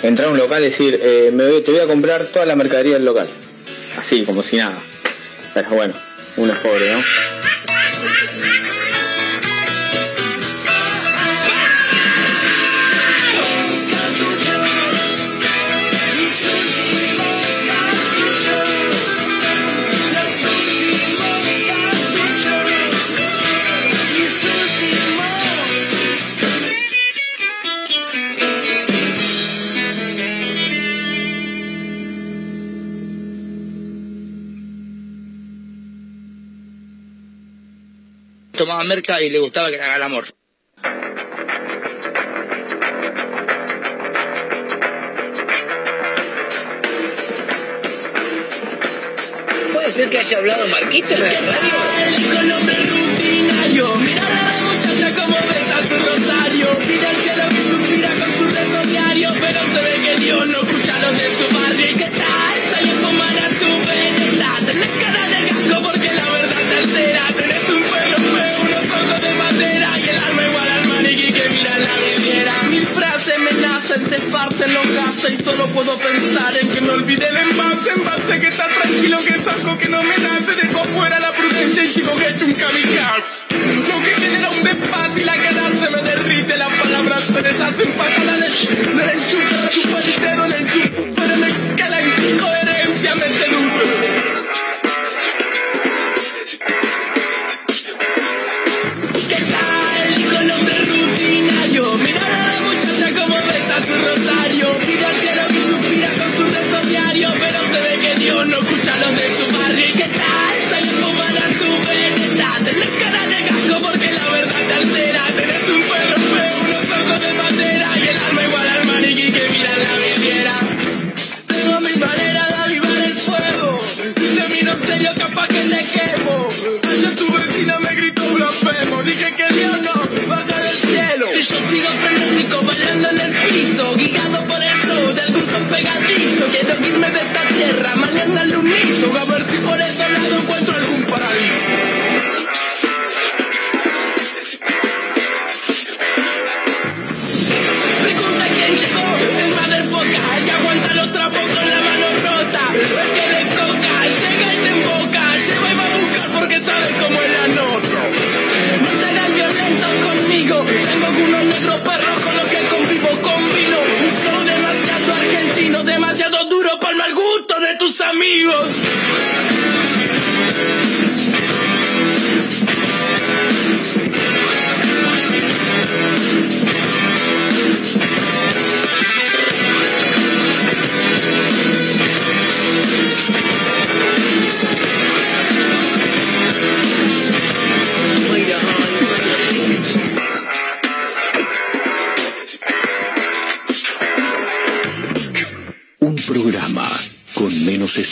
entrar a un local y decir, eh, me voy- te voy a comprar toda la mercadería del local. Así, como si nada. Pero bueno, uno es pobre, ¿no? Tomaba merca y le gustaba que le haga el amor. ¿Puede ser que haya hablado Marquito en la radio? Se esparcen los gases y solo puedo pensar en que me olvide el envase. Envase que está tranquilo, que es que no me nace. Dejo fuera la prudencia y sigo que he un kamikaze. Lo que genera un despacio y la cara se me derrite. Las palabras se deshacen patada del enchufe, chupa el dedo, el enchufe, me que Quiero irme de esta tierra, mañana unísono. A ver si por ese lado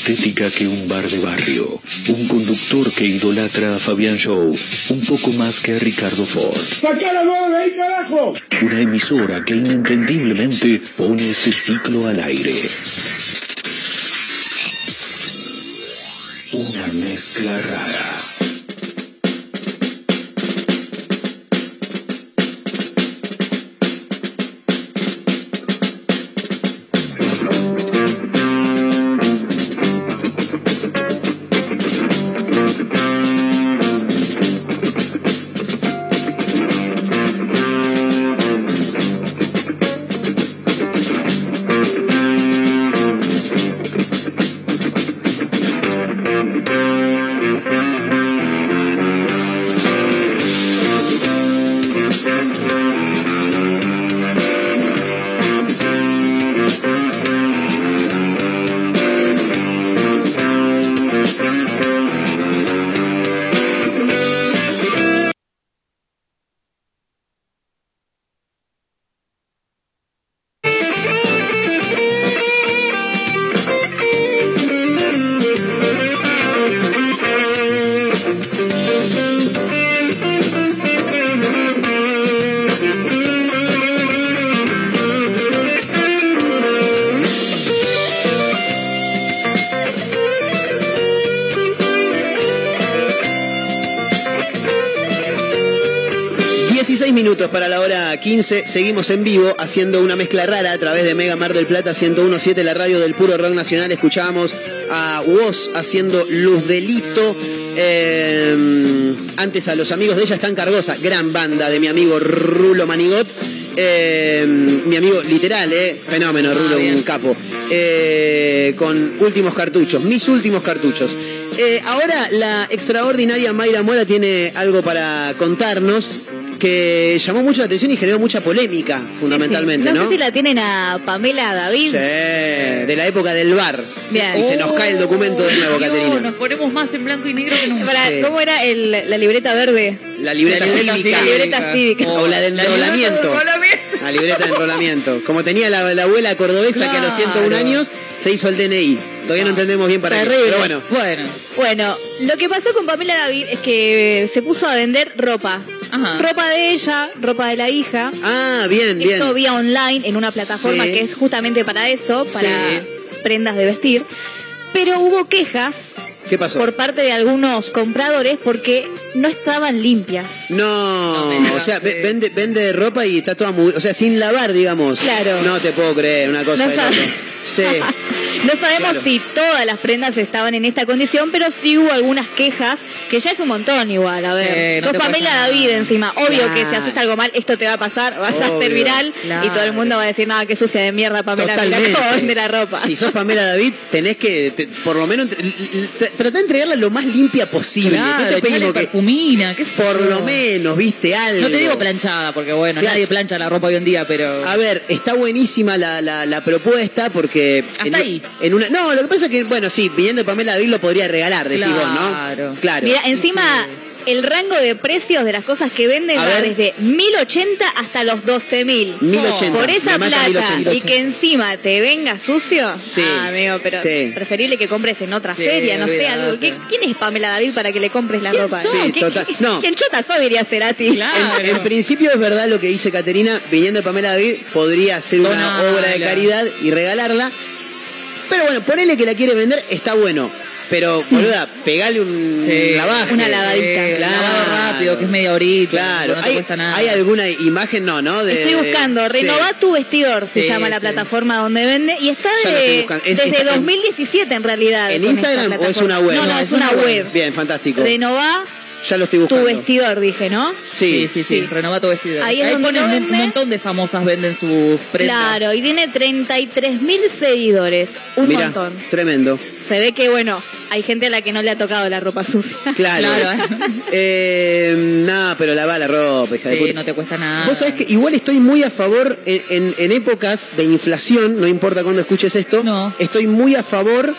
estética que un bar de barrio. Un conductor que idolatra a Fabián Show un poco más que a Ricardo Ford. ¡Sacá la mano de ahí, carajo! Una emisora que inentendiblemente pone este ciclo al aire. Una mezcla rara. 15. Seguimos en vivo haciendo una mezcla rara a través de Mega Mar del Plata 1017, la radio del puro rock nacional. Escuchábamos a Woz haciendo Luz Delito. Eh, antes a los amigos de ella están Cargosa, gran banda de mi amigo Rulo Manigot. Eh, mi amigo literal, eh, fenómeno, Rulo, un capo. Eh, con últimos cartuchos, mis últimos cartuchos. Eh, ahora la extraordinaria Mayra Mora tiene algo para contarnos que llamó mucho la atención y generó mucha polémica, fundamentalmente, no, ¿no? sé si la tienen a Pamela David. Sí, de la época del bar. Bien. Y se nos cae el documento de nuevo, Dios, Caterina. nos ponemos más en blanco y negro que nunca. Sí. ¿Cómo era el- la libreta verde? La libreta, La libreta cívica. La libreta cívica. O la de enrolamiento. La libreta de enrolamiento. Como tenía la, la abuela cordobesa que a los Claro. 101 años se hizo el DNI. Todavía no entendemos bien para qué. Pero bueno, Bueno, Bueno, lo que pasó con Pamela David es que se puso a vender ropa. Ajá. Ropa de ella, ropa de la hija. Ah, bien, bien. Esto vía online en una plataforma Sí. que es justamente para eso, para Sí. prendas de vestir. Pero hubo quejas ¿Qué pasó? por parte de algunos compradores porque no estaban limpias. No, o sea, ve- vende, vende ropa y está toda muy... O sea, sin lavar, digamos. Claro. No te puedo creer, una cosa No de. Sí. No sabemos Claro. si todas las prendas estaban en esta condición, pero sí hubo algunas quejas, que ya es un montón igual, a ver. Sí, no Sos Pamela. David encima, obvio Claro. que si haces algo mal, esto te va a pasar, vas a ser viral Claro. y todo el mundo va a decir, nada, qué sucia de mierda Pamela, cómo vende la ropa. Si sos Pamela David, tenés que, te- por lo menos, tratar de entregarla lo más limpia posible. no te pedimos que, perfumina, qué por lo menos, viste algo. No te digo planchada, porque bueno, nadie plancha la ropa hoy en día, pero... A ver, está buenísima la, la, la propuesta porque. Hasta en, ahí. En una, no, lo que pasa es que, bueno, sí, viniendo de Pamela David lo podría regalar, decís vos, ¿no? Claro. Claro. Mira, encima el rango de precios de las cosas que venden va desde 1080 hasta los 12000. 1080, Por esa plata 1080. y que encima te venga sucio. Sí, Ah, amigo, pero sí. preferible que compres en otra Sí, feria, no sé, algo. ¿Qué- ¿Quién es Pamela David para que le compres la ¿Quién ropa? sos? Sí, ¿Qué- total. qué- No. ¿Quién chota sos, diría Cerati? Claro. En, en principio es verdad lo que dice Caterina, viniendo de Pamela David, podría hacer una Donala. obra de caridad y regalarla. Pero bueno, ponele que la quiere vender, está bueno. Pero, boluda, pegale un Sí. lavaje. Una lavadita. Eh, Claro. lavado rápido, que es media horita. Claro, no te ¿Hay, cuesta nada. ¿hay alguna imagen? No, ¿no? De- Estoy buscando, sí. Renová tu vestidor, se Sí, llama la sí. plataforma donde vende y está de-. Es- desde está en- 2017 en realidad. ¿En Instagram o es una web? No, no, No, es una web. Bien, fantástico. Renová Ya lo estoy tu buscando. vestidor, dije, ¿no? Sí, sí, sí, Sí. renova tu vestido. Ahí es donde ponen un, montón de famosas venden sus prendas. Claro, y tiene 33 mil seguidores. Un montón. tremendo. Se ve que, bueno, hay gente a la que no le ha tocado la ropa sucia. Claro. Claro, Eh, nada, pero lava la ropa, hija de Sí, puta. no te cuesta nada. Vos sabés que igual estoy muy a favor en, en- en épocas de inflación, no importa cuándo escuches esto, No. estoy muy a favor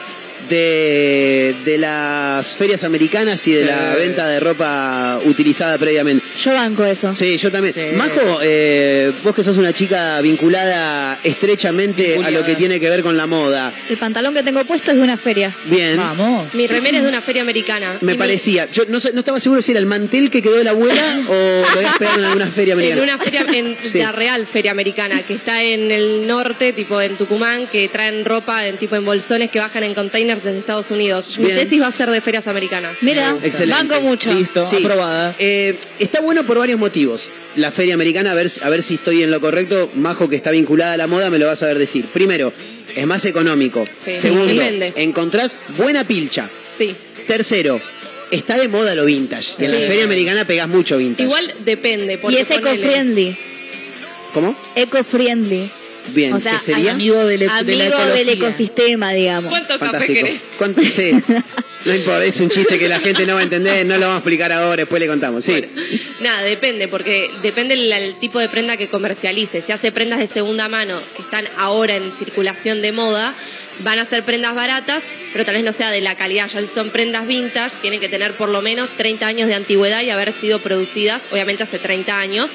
de, de las ferias americanas y de Sí. la venta de ropa utilizada previamente. Yo banco eso. Sí, yo también. Sí. Majo, eh, vos que sos una chica vinculada estrechamente a lo que tiene que ver con la moda. El pantalón que tengo puesto es de una feria. Bien. Vamos. Mi remera es de una feria americana. Me Y mi- parecía. Yo no, sé- no estaba seguro si era el mantel que quedó de la abuela o lo habías pegado en alguna feria En americana. una feria, en Sí. la real feria americana, que está en el norte, tipo en Tucumán, que traen ropa en tipo en bolsones que bajan en desde Estados Unidos. Mi Bien. tesis va a ser de ferias americanas. Mira, Excelente. banco mucho. Listo, Sí. aprobada. Eh, está bueno por varios motivos. La feria americana, a ver, a ver si estoy en lo correcto. Majo, que está vinculada a la moda, me lo va a saber decir. Primero, es más económico. Sí, Segundo, encontrás buena pilcha. Sí. Tercero, está de moda lo vintage. En la Sí. feria americana pegás mucho vintage. Igual depende. Y Porque es ponele- eco-friendly. ¿Cómo? Eco-friendly. Bien, O sea, ¿qué sería? Amigo del, de la Amigo del ecosistema, digamos. ¿Cuánto café Fantástico. querés? ¿Cuánto? Sí. No importa, es un chiste que la gente no va a entender, no lo vamos a explicar ahora, después le contamos. Sí. Bueno, nada, depende, porque depende el, el tipo de prenda que comercialice. Si hace prendas de segunda mano que están ahora en circulación de moda, van a ser prendas baratas, pero tal vez no sea de la calidad. Ya si son prendas vintage, tienen que tener por lo menos 30 años de antigüedad y haber sido producidas, obviamente, hace 30 años.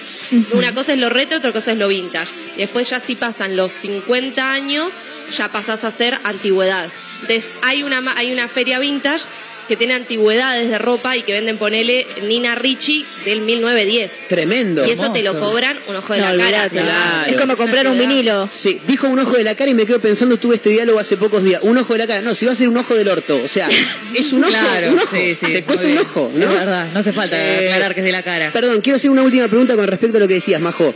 Una cosa es lo retro, otra cosa es lo vintage. Después ya si pasan los 50 años, ya pasás a ser antigüedad. Entonces, hay una, hay una feria vintage que tienen antigüedades de ropa y que venden, ponele, Nina Ricci del 1910. Tremendo. Y eso te lo cobran un ojo de No, la cara. Claro. Es como comprar un vinilo. Sí, dijo un ojo de la cara y me quedo pensando, tuve este diálogo hace pocos días. Un ojo de la cara. No, si va a ser un ojo del orto. O sea, es un ojo, Claro, un ojo. sí, sí, Te cuesta un ojo, ¿no? Es verdad, no hace falta Eh, aclarar que es de la cara. Perdón, quiero hacer una última pregunta con respecto a lo que decías, Majo.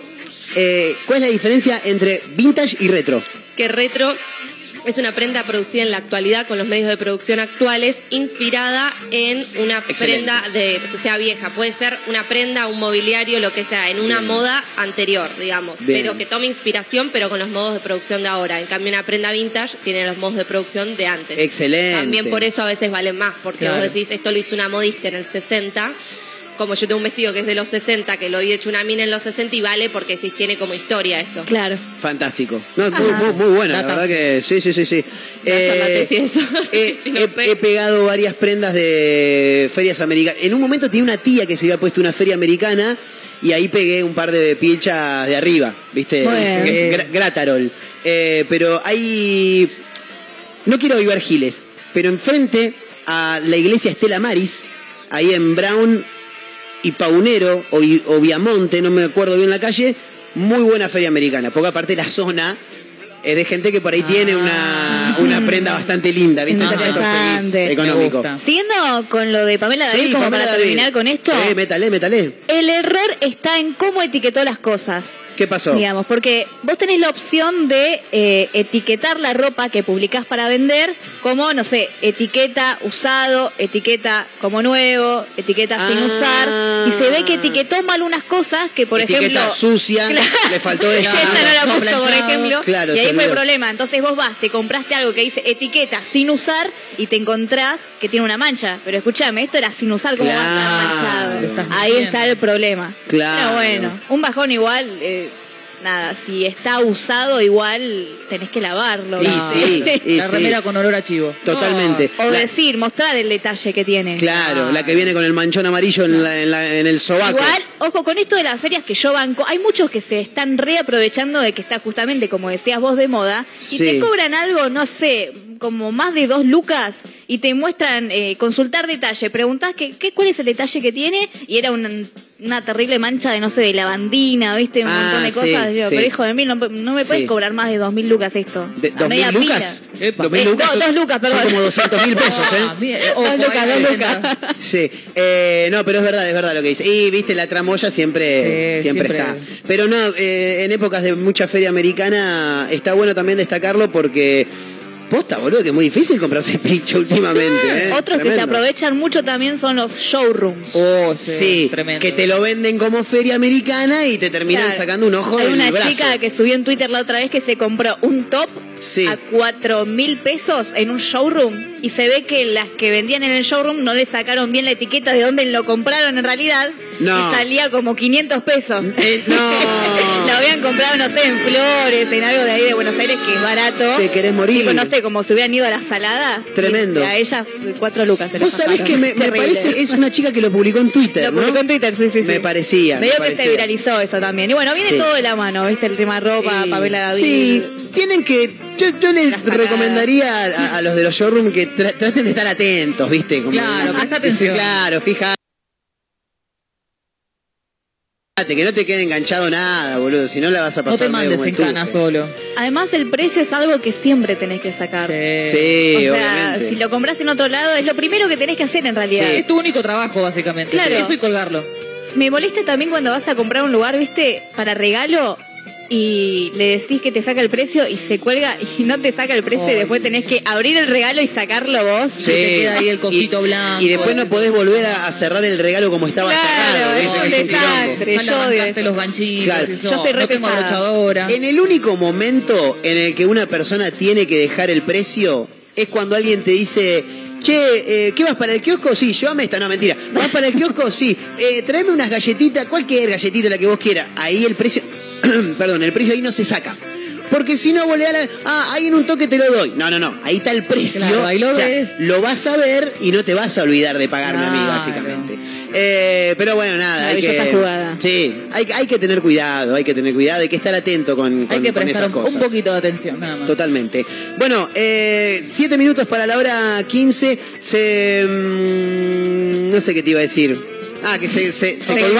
Eh, ¿Cuál es la diferencia entre vintage y retro? que retro es una prenda producida en la actualidad con los medios de producción actuales, inspirada en una Excelente. prenda de que sea vieja. Puede ser una prenda, un mobiliario, lo que sea, en una moda anterior, digamos. Bien. Pero que tome inspiración, pero con los modos de producción de ahora. En cambio, una prenda vintage tiene los modos de producción de antes. Excelente. También por eso a veces valen más, porque Claro. vos decís, esto lo hizo una modista en el 60. Como yo tengo un vestido que es de los 60, que lo había hecho una mina en los 60 y vale porque sí tiene como historia esto. Claro. Fantástico. No, muy, muy, muy buena, la verdad que sí, sí, sí, sí. Eh, eso, he, que sí, no he- sé. he pegado varias prendas de ferias americanas. En un momento tenía una tía que se había puesto una feria americana y ahí pegué un par de pilchas de arriba, ¿viste? Bueno. Gra- Gratarol. Eh, pero hay. No quiero vivar giles, pero enfrente a la iglesia Estela Maris, ahí en Brown y Paunero o, o Viamonte, no me acuerdo bien la calle, muy buena feria americana, porque aparte la zona es de gente que por ahí tiene una, una prenda bastante linda, ¿viste? Interesante. económico. Siguiendo con lo de Pamela David, Sí, como Pamela para David. terminar con esto, Sí, métale, métale. el error está en cómo etiquetó las cosas. ¿Qué pasó? Digamos, porque vos tenés la opción de eh, etiquetar la ropa que publicás para vender como, no sé, etiqueta usado, etiqueta como nuevo, etiqueta sin Ah. usar. Y se ve que etiquetó mal unas cosas que, por Etiqueta ejemplo. sucia, Claro. le faltó. Esta no la No puso, por planchado. ejemplo. Claro, y ahí fue el problema. Entonces vos vas, te compraste algo que dice etiqueta sin usar y te encontrás que tiene una mancha. Pero escúchame, esto era sin usar, ¿cómo va a estar Claro. manchado? Ahí está el problema. Claro. Pero bueno, un bajón igual, eh, nada, si está usado igual tenés que lavarlo. Y ¿no? sí, y la sí. remera con olor a chivo. Totalmente. O La- decir, mostrar el detalle que tiene. Claro, la que viene con el manchón amarillo en, la- en la- en el sobaco. Igual, ojo, con esto de las ferias que yo banco, hay muchos que se están reaprovechando de que está justamente, como decías vos, de moda, Sí. y te cobran algo, no sé, como más de dos lucas, y te muestran eh, consultar detalle, preguntás que, qué, cuál es el detalle que tiene, y era una, una terrible mancha de, no sé, de lavandina, ¿viste? Un Ah, montón de sí, cosas. Sí. Pero hijo de mí, no, no me Sí. puedes cobrar más de dos mil lucas esto. De- ¿Dos mil media lucas? Dos mil Eh, lucas son, dos lucas, son perdón. como 200 mil pesos, ¿eh? Ah, ojo, Dos lucas, ahí dos lucas. Sí, eh, no, pero es verdad, es verdad lo que dice. Y viste, la tramoya siempre, Sí, siempre, siempre. está. Pero no, eh, en épocas de mucha feria americana está bueno también destacarlo porque posta, boludo, que es muy difícil comprarse pincho últimamente. ¿eh? Otros que se aprovechan mucho también son los showrooms. Oh, sí, Sí, tremendo. que te lo venden como feria americana y te terminan Claro. sacando un ojo Hay del una brazo. chica que subió en Twitter la otra vez que se compró un top Sí. a 4 mil pesos en un showroom y se ve que las que vendían en el showroom no le sacaron bien la etiqueta de dónde lo compraron en realidad No. salía como 500 pesos. Eh, no. lo habían comprado, no sé, en Flores, en algo de ahí de Buenos Aires que es barato. Te querés morir. Tipo, no sé, como si hubieran ido a la salada. Tremendo. Y a ella cuatro lucas. se la Vos sabés que me, parece, es una chica que lo publicó en Twitter, Lo ¿no? publicó en Twitter, sí, sí, sí. Me parecía. Me que se viralizó eso también. Y bueno, viene Sí. todo de la mano, ¿viste? El tema ropa, Sí. Pamela David. Sí, tienen que. Yo, yo les La recomendaría a, a los de los showroom que tra- traten de estar atentos, ¿viste? Como- Claro, presta atención. Claro, fíjate. Que no te quede enganchado nada, boludo. Si no la vas a No pasar te medio mandes en cana solo. Además, el precio es algo que siempre tenés que sacar. Sí. Sí, o sea, obviamente. si lo compras en otro lado, es lo primero que tenés que hacer en realidad. Sí. Es tu único trabajo, básicamente. Claro. Eso y colgarlo. Me molesta también cuando vas a comprar un lugar, ¿viste? Para regalo y le decís que te saca el precio y se cuelga y no te saca el precio y después tenés que abrir el regalo y sacarlo vos. Sí. te queda ahí el cosito y, blanco. Y después no podés volver a, a cerrar el regalo como estaba Claro, cerrado. es ¿viste? un es desastre. Yo odio arrancaste eso. los ganchitos. Claro. y Yo soy re no tengo abrochadora. En el único momento en el que una persona tiene que dejar el precio es cuando alguien te dice, che, eh, ¿qué vas para el kiosco? Sí, llévame esta, no, mentira. ¿Vas para el kiosco? Sí. Eh, tráeme unas galletitas, cualquier galletita, la que vos quieras. Ahí el precio, perdón, el precio ahí no se saca. Porque si no, volea la... Ah, ahí en un toque te lo doy. No, no, no. Ahí está el precio. Claro, ahí lo O sea, ves. lo vas a ver y no te vas a olvidar de pagarme a mí, básicamente. Eh, pero bueno, nada. Hay que, jugada. Sí, hay, hay que tener cuidado, hay que tener cuidado, hay que estar atento con, con, Hay que con prestar esas un, cosas. un poquito de atención, nada más. Totalmente. Bueno, eh, siete minutos para la hora 15. Se. mm, no sé qué te iba a decir. Ah, que se, se, se Se colgó.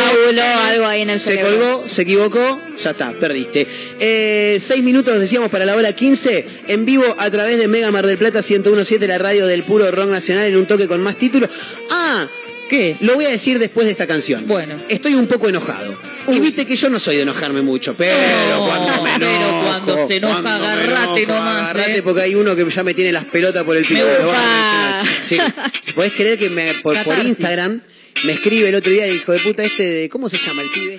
algo ahí en el Se cerebro. colgó, se equivocó, ya está, perdiste. Eh, seis minutos decíamos para la hora 15, en vivo a través de Mega Mar del Plata 1017, la radio del puro rock nacional, en un toque con más títulos. Ah, ¿Qué? lo voy a decir después de esta canción. Bueno. Estoy un poco enojado. Y viste que yo no soy de enojarme mucho, pero No, cuando me pero enojo, cuando se enoja, cuando agarrate enojo, nomás, Agarrate eh. porque hay uno que ya me tiene las pelotas por el piso. Lo a mencionar. Sí. ¿Podés creer que me, por. Instagram me escribe el otro día el hijo de puta este de. ¿Cómo se llama el pibe?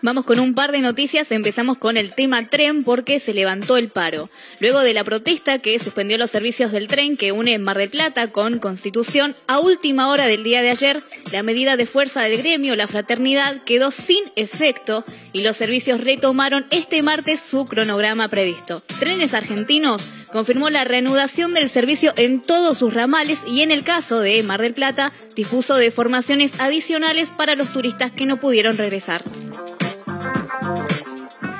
Vamos con un par de noticias. Empezamos con el tema tren porque se levantó el paro. Luego de la protesta que suspendió los servicios del tren que une Mar del Plata con Constitución, a última hora del día de ayer, la medida de fuerza del gremio, la fraternidad, quedó sin efecto y los servicios retomaron este martes su cronograma previsto. Trenes Argentinos confirmó la reanudación del servicio en todos sus ramales y en el caso de Mar del Plata dispuso de formaciones adicionales para los turistas que no pudieron regresar.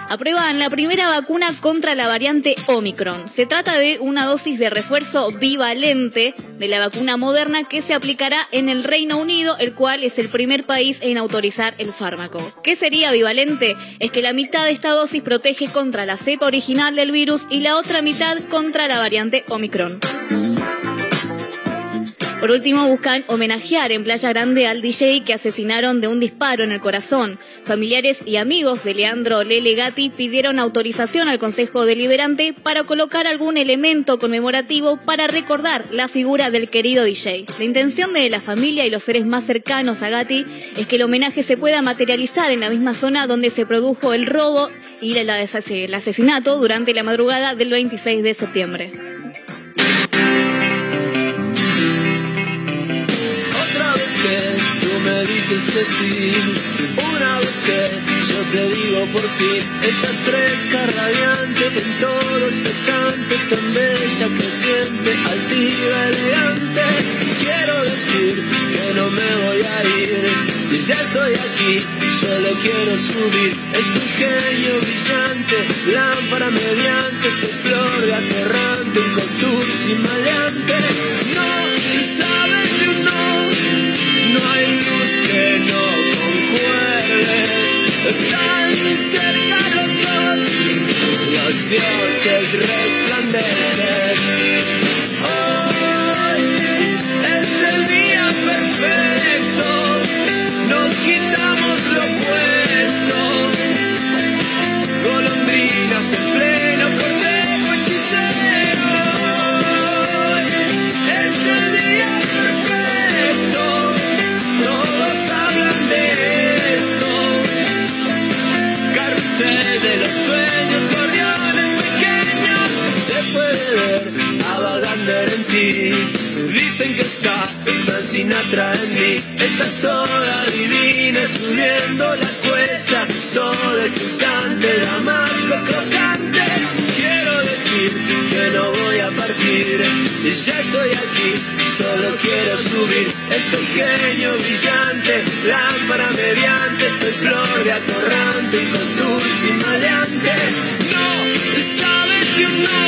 Aprueban la primera vacuna contra la variante Omicron. Se trata de una dosis de refuerzo bivalente de la vacuna moderna que se aplicará en el Reino Unido, el cual es el primer país en autorizar el fármaco. ¿Qué sería bivalente? Es que la mitad de esta dosis protege contra la cepa original del virus y la otra mitad contra la variante Omicron. Por último, buscan homenajear en Playa Grande al DJ que asesinaron de un disparo en el corazón. Familiares y amigos de Leandro Lele Gatti pidieron autorización al Consejo Deliberante para colocar algún elemento conmemorativo para recordar la figura del querido DJ. La intención de la familia y los seres más cercanos a Gatti es que el homenaje se pueda materializar en la misma zona donde se produjo el robo y el asesinato durante la madrugada del 26 de septiembre. Que tú me dices que sí, una vez que yo te digo por fin, estás fresca, radiante, en todo expectante, tan bella, creciente, altiva, elegante. Quiero decir que no me voy a ir, y ya estoy aquí, solo quiero subir. Este genio brillante, lámpara mediante, este flor de aterrante, un contursi maleante. No sabes no concuerde. Tan cerca los dos, los dioses resplandecen. Wagner en ti. Dicen que está Frank Sinatra en mí. Estás toda divina subiendo la cuesta, toda excitante, damasco crocante. Quiero decir que no voy a partir, ya estoy aquí, solo quiero subir. Estoy genio brillante, lámpara mediante, estoy flor de atorrante, con dulce y maleante. No, sabes que un no,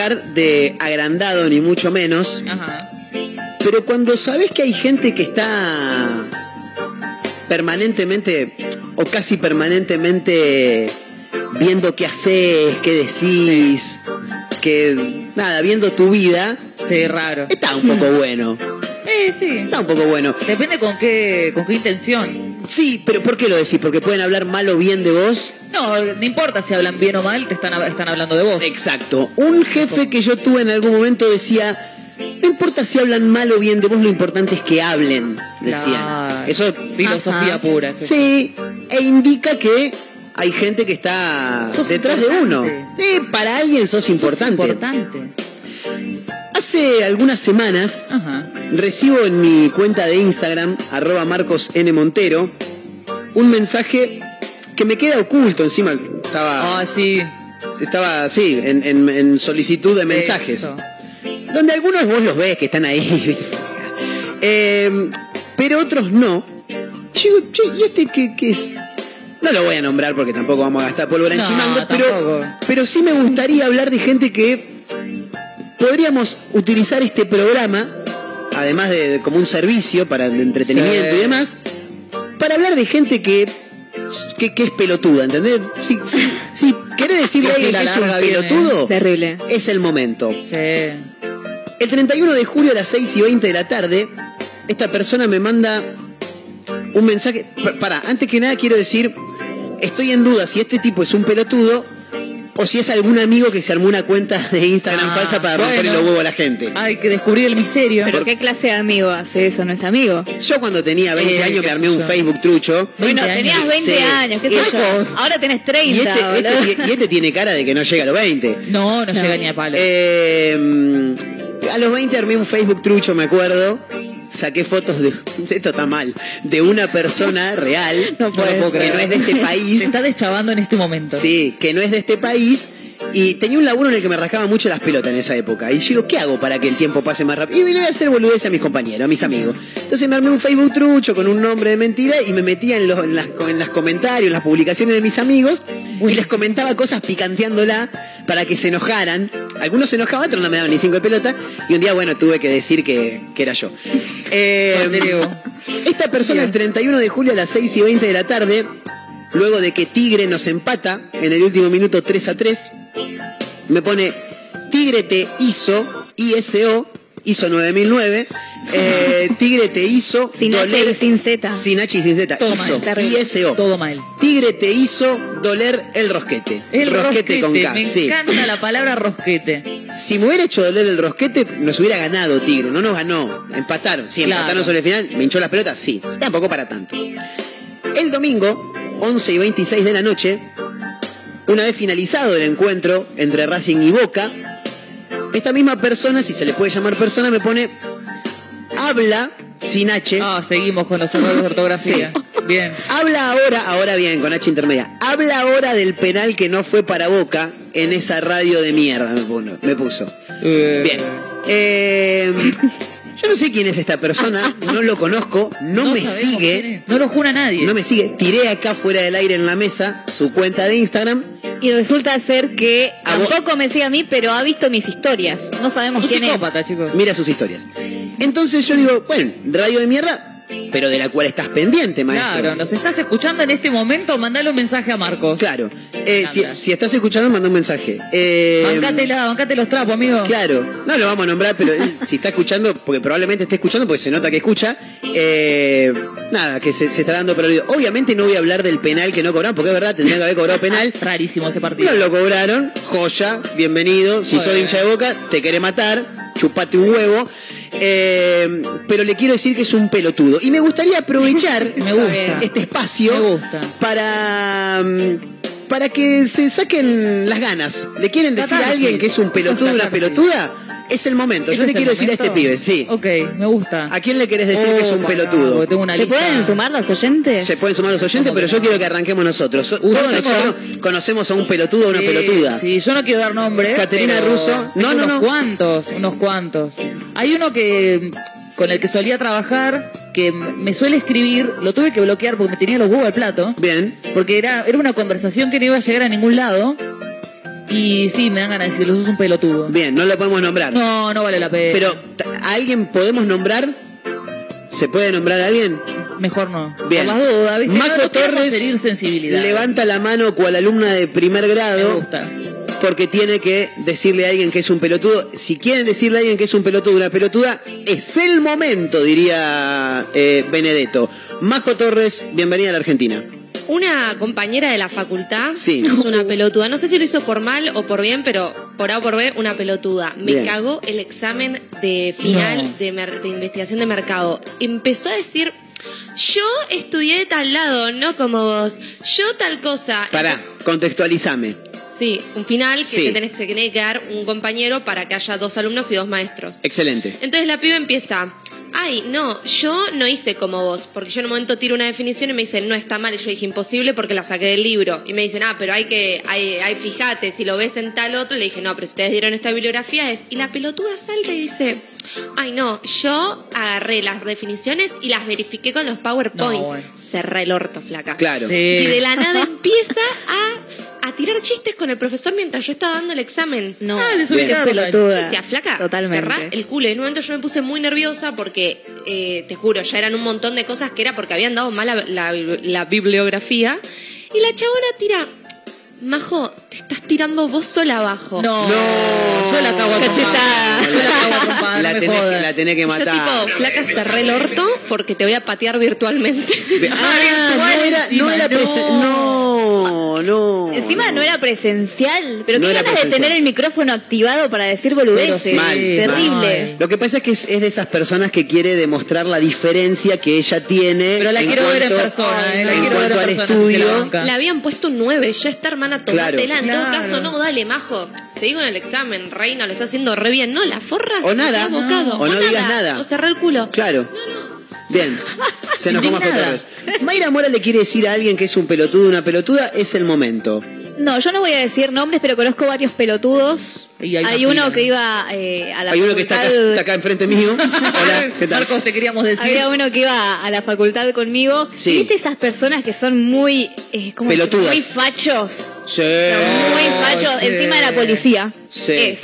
Pecar de agrandado, ni mucho menos, Ajá. pero cuando sabes que hay gente que está permanentemente o casi permanentemente viendo qué haces, qué decís, que nada, viendo tu vida, Sí, raro. está un poco bueno. Sí, sí. Está un poco bueno. Depende con qué, con qué intención. Sí, pero ¿por qué lo decís? ¿Porque pueden hablar mal o bien de vos? No, no importa si hablan bien o mal, te están, están hablando de vos. Exacto. Un jefe que yo tuve en algún momento decía, no importa si hablan mal o bien de vos, lo importante es que hablen, decían. Claro. Eso Filosofía Ajá. pura. eso. Sí, e indica que hay gente que está Sos detrás de uno. Eh, para alguien sos importante. Importante. Hace algunas semanas Ajá. recibo en mi cuenta de Instagram, arroba Marcos N. Montero, un mensaje que me queda oculto encima. Estaba, Ah, sí. estaba sí, en, en- en solicitud de mensajes. Eso. Donde algunos vos los ves que están ahí. Eh, pero otros no. Yo che, ¿y este qué, qué es? No lo voy a nombrar porque tampoco vamos a gastar pólvora en No, chimango, pero, pero sí me gustaría hablar de gente que podríamos utilizar este programa, además de, de como un servicio para de entretenimiento Sí. y demás, para hablar de gente que, que, que es pelotuda, ¿entendés? Si, si, si querés decirle a Que alguien que es un pelotudo, Terrible. es el momento. Sí. El 31 de julio a las 6 y 20 de la tarde, esta persona me manda un mensaje. Pa- Para, antes que nada quiero decir, estoy en duda si este tipo es un pelotudo o si es algún amigo que se armó una cuenta de Instagram Ah, falsa para romperle bueno. los huevos a la gente. Hay que descubrir el misterio. ¿Pero qué clase de amigo hace eso? ¿No es amigo? Yo cuando tenía 20 Eh, años me armé un yo. Facebook trucho. Bueno, 20 tenías años. 20 Sí. años, qué sé este- yo. Ahora tenés 30, Y este, este- y este tiene cara de que no llega a los 20. No, no, llega ni a palo. Eh, a los 20 armé un Facebook trucho, me acuerdo. Saqué fotos de. Esto está mal. De una persona real. No puede que no es de este Se país. está deschavando en este momento. Sí, que no es de este país. Y tenía un laburo en el que me rascaba mucho las pelotas en esa época. Y yo digo, ¿qué hago para que el tiempo pase más rápido? Y le voy a hacer boludez a mis compañeros, a mis amigos. Entonces me armé un Facebook trucho con un nombre de mentira y me metía en los, en las, en las comentarios, en las publicaciones de mis amigos y les comentaba cosas picanteándola para que se enojaran. Algunos se enojaban, otros no me daban ni cinco de pelota. Y un día, bueno, tuve que decir que, que era yo. Eh, esta persona el 31 de julio a las 6 y 20 de la tarde, luego de que Tigre nos empata en el último minuto 3 a 3, me pone Tigre te hizo, ISO, ISO 9009, eh, Tigre te hizo, Sin H doler- y sin Z. Sin H y sin Z, Todo mal. ISO. Todo mal. Tigre te hizo doler el rosquete. El rosquete, con K, me sí. encanta la palabra rosquete. Si me hubiera hecho doler el rosquete, nos hubiera ganado Tigre. No nos ganó. Empataron. Sí, Claro. empataron sobre el final. Me hinchó las pelotas. Sí. Tampoco para tanto. El domingo, 11 y 26 de la noche, una vez finalizado el encuentro entre Racing y Boca, esta misma persona, si se le puede llamar persona, me pone. Habla sin H. Ah, seguimos con los errores de ortografía. Bien. Habla ahora, ahora bien, con H intermedia. Habla ahora del penal que no fue para Boca en esa radio de mierda, me, puso- me puso. Eh, Bien. Eh, yo no sé quién es esta persona, no lo conozco, no, me sigue. No lo jura nadie. no me sigue. Tiré acá fuera del aire en la mesa su cuenta de Instagram Y resulta ser que A vos- tampoco me sigue a mí, pero ha visto mis historias. No sabemos Un quién es. chicos. Mira sus historias. Entonces yo digo, bueno, radio de mierda, pero de la cual estás pendiente, maestro. Claro, nos estás escuchando en este momento, mandale un mensaje a Marcos. Claro. Eh, si, si estás escuchando, manda un mensaje. Eh, Bancátela, bancate los trapos, amigo. Claro, no lo vamos a nombrar, pero él, si está escuchando, porque probablemente esté escuchando, porque se nota que escucha, eh, nada, que se, se está dando oído. Obviamente no voy a hablar del penal que no cobraron, porque es verdad, tendría que haber cobrado penal. Rarísimo ese partido. No lo cobraron, joya, bienvenido. Si sos hincha de boca, te quiere matar, chupate un huevo. Eh, pero le quiero decir que es un pelotudo. Y me gustaría aprovechar Me gusta. este espacio Me gusta. para. mm, Para que se saquen las ganas. ¿Le quieren decir a alguien que es un pelotudo, una pelotuda? Es el momento. Yo ¿Este le quiero decir a este pibe, sí. Ok, me gusta. ¿A quién le querés decir que es un pelotudo? porque tengo una ¿Se lista. pueden sumar los oyentes? Se pueden sumar los oyentes, pero yo quiero que arranquemos nosotros. So- Uh, Todos nosotros conocemos a un pelotudo o una Sí, pelotuda. Sí, yo no quiero dar nombre. Caterina pero Russo. No, tengo no, unos no. cuantos, unos cuantos. Hay uno que con el que solía trabajar, que me suele escribir, lo tuve que bloquear porque me tenía los huevos al plato. Bien. Porque era, era una conversación que no iba a llegar a ningún lado. Y sí, me dan ganas de decirlo, sos un pelotudo. Bien, no lo podemos nombrar. No, no vale la pena. Pero, t- ¿a alguien podemos nombrar? ¿Se puede nombrar a alguien? Mejor no. Bien. Por las dudas, ¿viste? No, Torres sensibilidad. Levanta la mano cual alumna de primer Me grado gusta. porque tiene que decirle a alguien que es un pelotudo. Si quieren decirle a alguien que es un pelotudo, una pelotuda, es el momento, diría eh, Benedetto. Majo Torres, bienvenida a la Argentina. Una compañera de la facultad Sí. es una pelotuda. No sé si lo hizo por mal o por bien, pero por A o por B, una pelotuda. Me Bien. cagó el examen de final No. de, investigación de mercado. Empezó a decir. Yo estudié de tal lado, no como vos. Yo tal cosa. Pará, contextualizame. Sí, un final que Sí. te tenés, se tiene que dar un compañero para que haya dos alumnos y dos maestros. Excelente. Entonces la piba empieza, ay, no, yo no hice como vos, porque yo en un momento tiro una definición y me dicen, no, está mal, y yo dije, imposible porque la saqué del libro. Y me dicen, ah, pero hay que, hay, hay, fíjate, si lo ves en tal otro, le dije, no, pero si ustedes dieron esta bibliografía es, y la pelotuda salta y dice, ay, no, yo agarré las definiciones y las verifiqué con los PowerPoints. No, bueno. Cerré el orto, flaca. Claro. Sí. Y de la nada empieza a, a tirar chistes con el profesor mientras yo estaba dando el examen. No, Ah, desubicado, pelotuda. Yo decía, flaca, Totalmente. cerrá el culo. Y en un momento yo me puse muy nerviosa porque, eh, te juro, ya eran un montón de cosas que era porque habían dado mal la, la- la bibliografía. Y la chabona tira, Majo, te estás tirando vos sola abajo. No, No. yo la cago a Cachetada. Yo la cago a trompada, la, tenés, la tenés que Y yo matar. tipo, flaca, cerré el orto porque te voy a patear virtualmente. Ah, no era, no encima, era No, no. Encima no era presencial, pero No qué ganas de tener el micrófono activado para decir boludeces. Sí, Mal, Terrible. mal. Lo que pasa es que es, es de esas personas que quiere demostrar la diferencia que ella tiene. Pero la quiero ver en persona, eh, la en quiero ver en persona, la estudio. Le habían puesto un 9, ya está hermana, Claro. tomátela. En todo Claro. caso, no, dale, majo. Seguí con el examen, reina, lo está haciendo re bien. No, la forra. O nada. O no digas nada. O cerré el culo. Claro. Bien. Se nos fue. Torres. Mayra Mora le quiere decir a alguien que es un pelotudo, una pelotuda, es el momento. No, yo no voy a decir nombres, pero conozco varios pelotudos. Y hay uno fila. que iba eh, a la Hay uno que está acá, facultad- está acá enfrente mío. Hola, ¿qué tal? Marcos, te queríamos decir. Había uno que iba a la facultad conmigo. Sí. ¿Viste esas personas que son muy, eh, ¿cómo decir? Pelotudas. muy fachos? Sí. muy fachos, sí. encima de la policía. Sí. Es.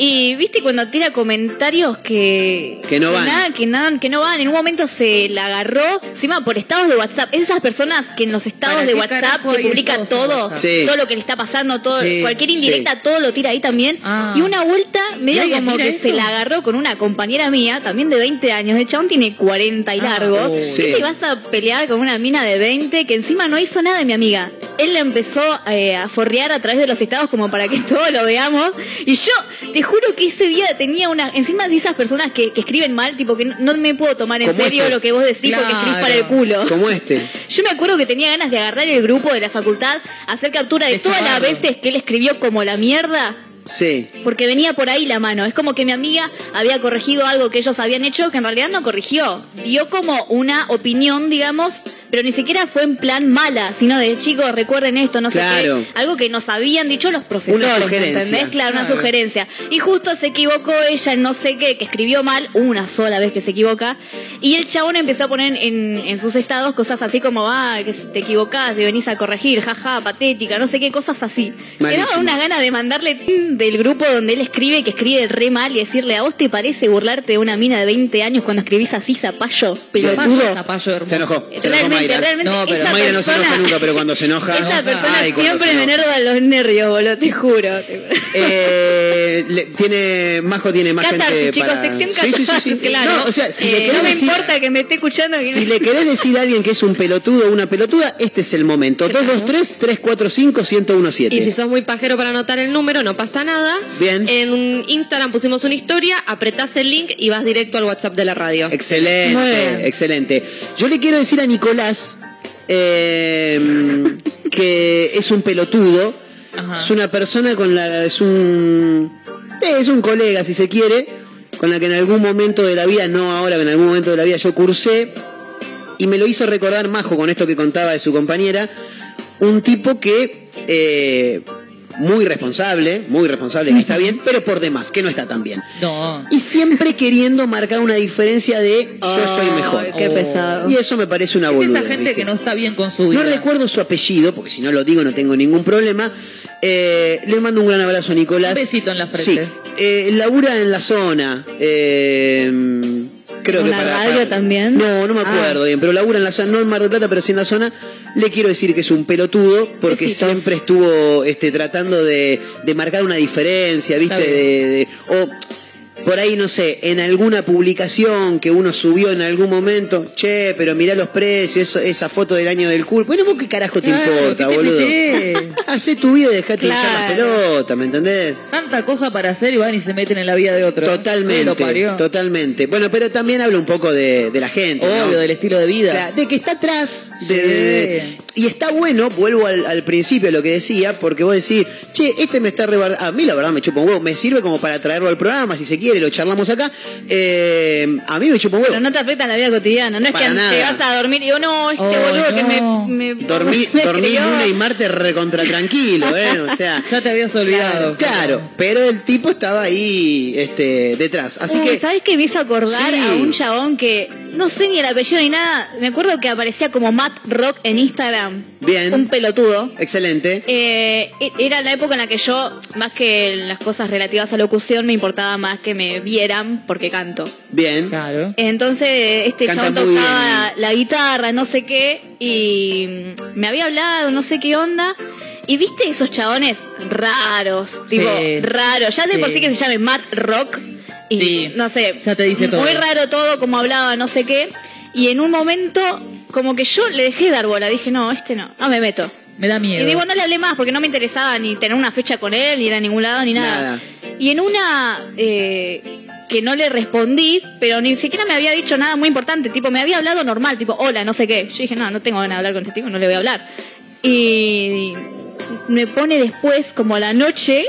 Y viste cuando tira comentarios que Que no van. nada, que nada, que no van. En un momento se la agarró, encima por estados de WhatsApp. Esas personas que en los estados ¿Para de qué WhatsApp carajo te hay publica estados en todo, WhatsApp? Sí. todo lo que le está pasando, todo, Sí, cualquier indirecta, sí. todo lo tira ahí también. Ah. Y una vuelta medio como que eso? se la agarró con una compañera mía, también de 20 años. El chabón tiene 40 y Ah, largos. oh. Sí. ¿Viste? Y vas a pelear con una mina de 20 que encima no hizo nada de mi amiga. Él la empezó eh, a forrear a través de los estados como para que todos lo veamos. Y yo te juro que ese día tenía una. Encima de esas personas que, que escriben mal, tipo que no, no me puedo tomar en serio este. lo que vos decís porque escribís para el culo. Como este. Yo me acuerdo que tenía ganas de agarrar el grupo de la facultad, hacer captura de todas las veces que él escribió como la mierda. Sí. Porque venía por ahí la mano. Es como que mi amiga había corregido algo que ellos habían hecho que en realidad no corrigió. Dio como una opinión, digamos, pero ni siquiera fue en plan mala, sino de chicos, recuerden esto, no sé qué. Algo que nos habían dicho los profesores. Una sugerencia. ¿Entendés? Claro, una sugerencia. Y justo se equivocó ella en no sé qué, que escribió mal, una sola vez que se equivoca. Y el chabón empezó a poner en, en sus estados cosas así como, ah, que te equivocás y venís a corregir, jaja, patética, no sé qué, cosas así. Me daba Malísimo. una gana de mandarle del grupo donde él escribe, que escribe re mal, y decirle, ¿a vos te parece burlarte de una mina de 20 años cuando escribís así, zapallo, pelotudo? Zapallo hermoso. Se enojó. Se enojó Mayra. realmente, no, pero esa Mayra no se enoja persona- nunca, pero cuando se enoja. Esa persona Ay, siempre me enerva los nervios, boludo, te juro. Eh, le- tiene, Majo tiene más gente chicos, para... sección Sí, sí, sí, sí. Claro. No, o sea, si Eh, le querés no me decir... importa que me esté escuchando. que Si no- le querés decir a alguien que es un pelotudo o una pelotuda, este es el momento. 223-345-1017. Y si sos muy pajero para anotar el número, no pasa nada. Bien. En Instagram pusimos una historia, apretás el link y vas directo al WhatsApp de la radio. Excelente, excelente. Yo le quiero decir a Nicolás eh, que es un pelotudo. Es una persona con la. Es un. eh, Es un colega, si se quiere. Con la que en algún momento de la vida, no ahora, pero en algún momento de la vida yo cursé. Y me lo hizo recordar Majo con esto que contaba de su compañera. Un tipo que. eh, muy responsable, muy responsable, que está bien, pero por demás, que no está tan bien. No. Y siempre queriendo marcar una diferencia de yo soy mejor. qué pesado. Y eso me parece una Es boludez. esa gente ¿viste? que no está bien con su vida. No recuerdo su apellido, porque si no lo digo no tengo ningún problema. Eh, le mando un gran abrazo a Nicolás. Un besito en la frente. Sí. Eh, labura en la zona. Eh, creo que ¿Una para, radio para- también? No, no me Ah. acuerdo bien, pero labura en la zona, no en Mar del Plata, pero sí en la zona. Le quiero decir que es un pelotudo porque Besitos. siempre estuvo este, tratando de, de marcar una diferencia, ¿viste? De- o por ahí, no sé, en alguna publicación que uno subió en algún momento, che, pero mirá los precios, eso- esa foto del año del culo. Bueno, vos qué carajo te Claro, importa, ¿qué te boludo. Hacé tu vida y dejate hinchar las Claro. pelotas, ¿me entendés? Tanta cosa para hacer y van y se meten en la vida de otro. ¿Qué lo Totalmente, parió? totalmente. Bueno, pero también habla un poco de, de la gente, ¿no? Obvio, del estilo de vida. Claro, de que está atrás. de- Sí. de- de- y está bueno, vuelvo al, al principio de lo que decía, porque vos decís, che, este me está rebardando. A mí la verdad me chupa un huevo, me sirve como para traerlo al programa, si se quiere, lo charlamos acá. Eh, a mí me chupa un huevo. Pero no te afecta en la vida cotidiana. No es Para que nada. te vas a dormir y digo, no, este Oh, boludo que me. Dormí, me dormí lunes y martes recontra tranquilo, ¿eh? O sea. Ya te habías olvidado. Claro, pero el tipo estaba ahí este, detrás. Así Uy, que. ¿sabes qué me hizo acordar Sí. a un chabón que no sé ni el apellido ni nada? Me acuerdo que aparecía como Matt Rock en Instagram. Bien. Un pelotudo. Excelente. Eh, e- era la época en la que yo, más que las cosas relativas a locución, me importaba más que me vieran porque canto. Bien. Claro. Entonces, este Canta chabón tocaba la guitarra, no sé qué, y me había hablado, no sé qué onda. Y viste esos chabones raros, tipo, Sí. raros. Ya de por Sí. sí que se llame Matt Rock. Y Sí. no sé. Ya te dice todo. Muy raro todo, como hablaba, no sé qué. Y en un momento, como que yo le dejé dar bola. Dije, no, este no, no me meto. Me da miedo. Y digo, no le hablé más porque no me interesaba ni tener una fecha con él, ni ir a ningún lado, ni nada. Nada. Y en una eh, que no le respondí, pero ni siquiera me había dicho nada muy importante. Tipo, me había hablado normal, tipo, hola, no sé qué. Yo dije, no, no tengo ganas de hablar con este tipo, no le voy a hablar. Y me pone después, como a la noche,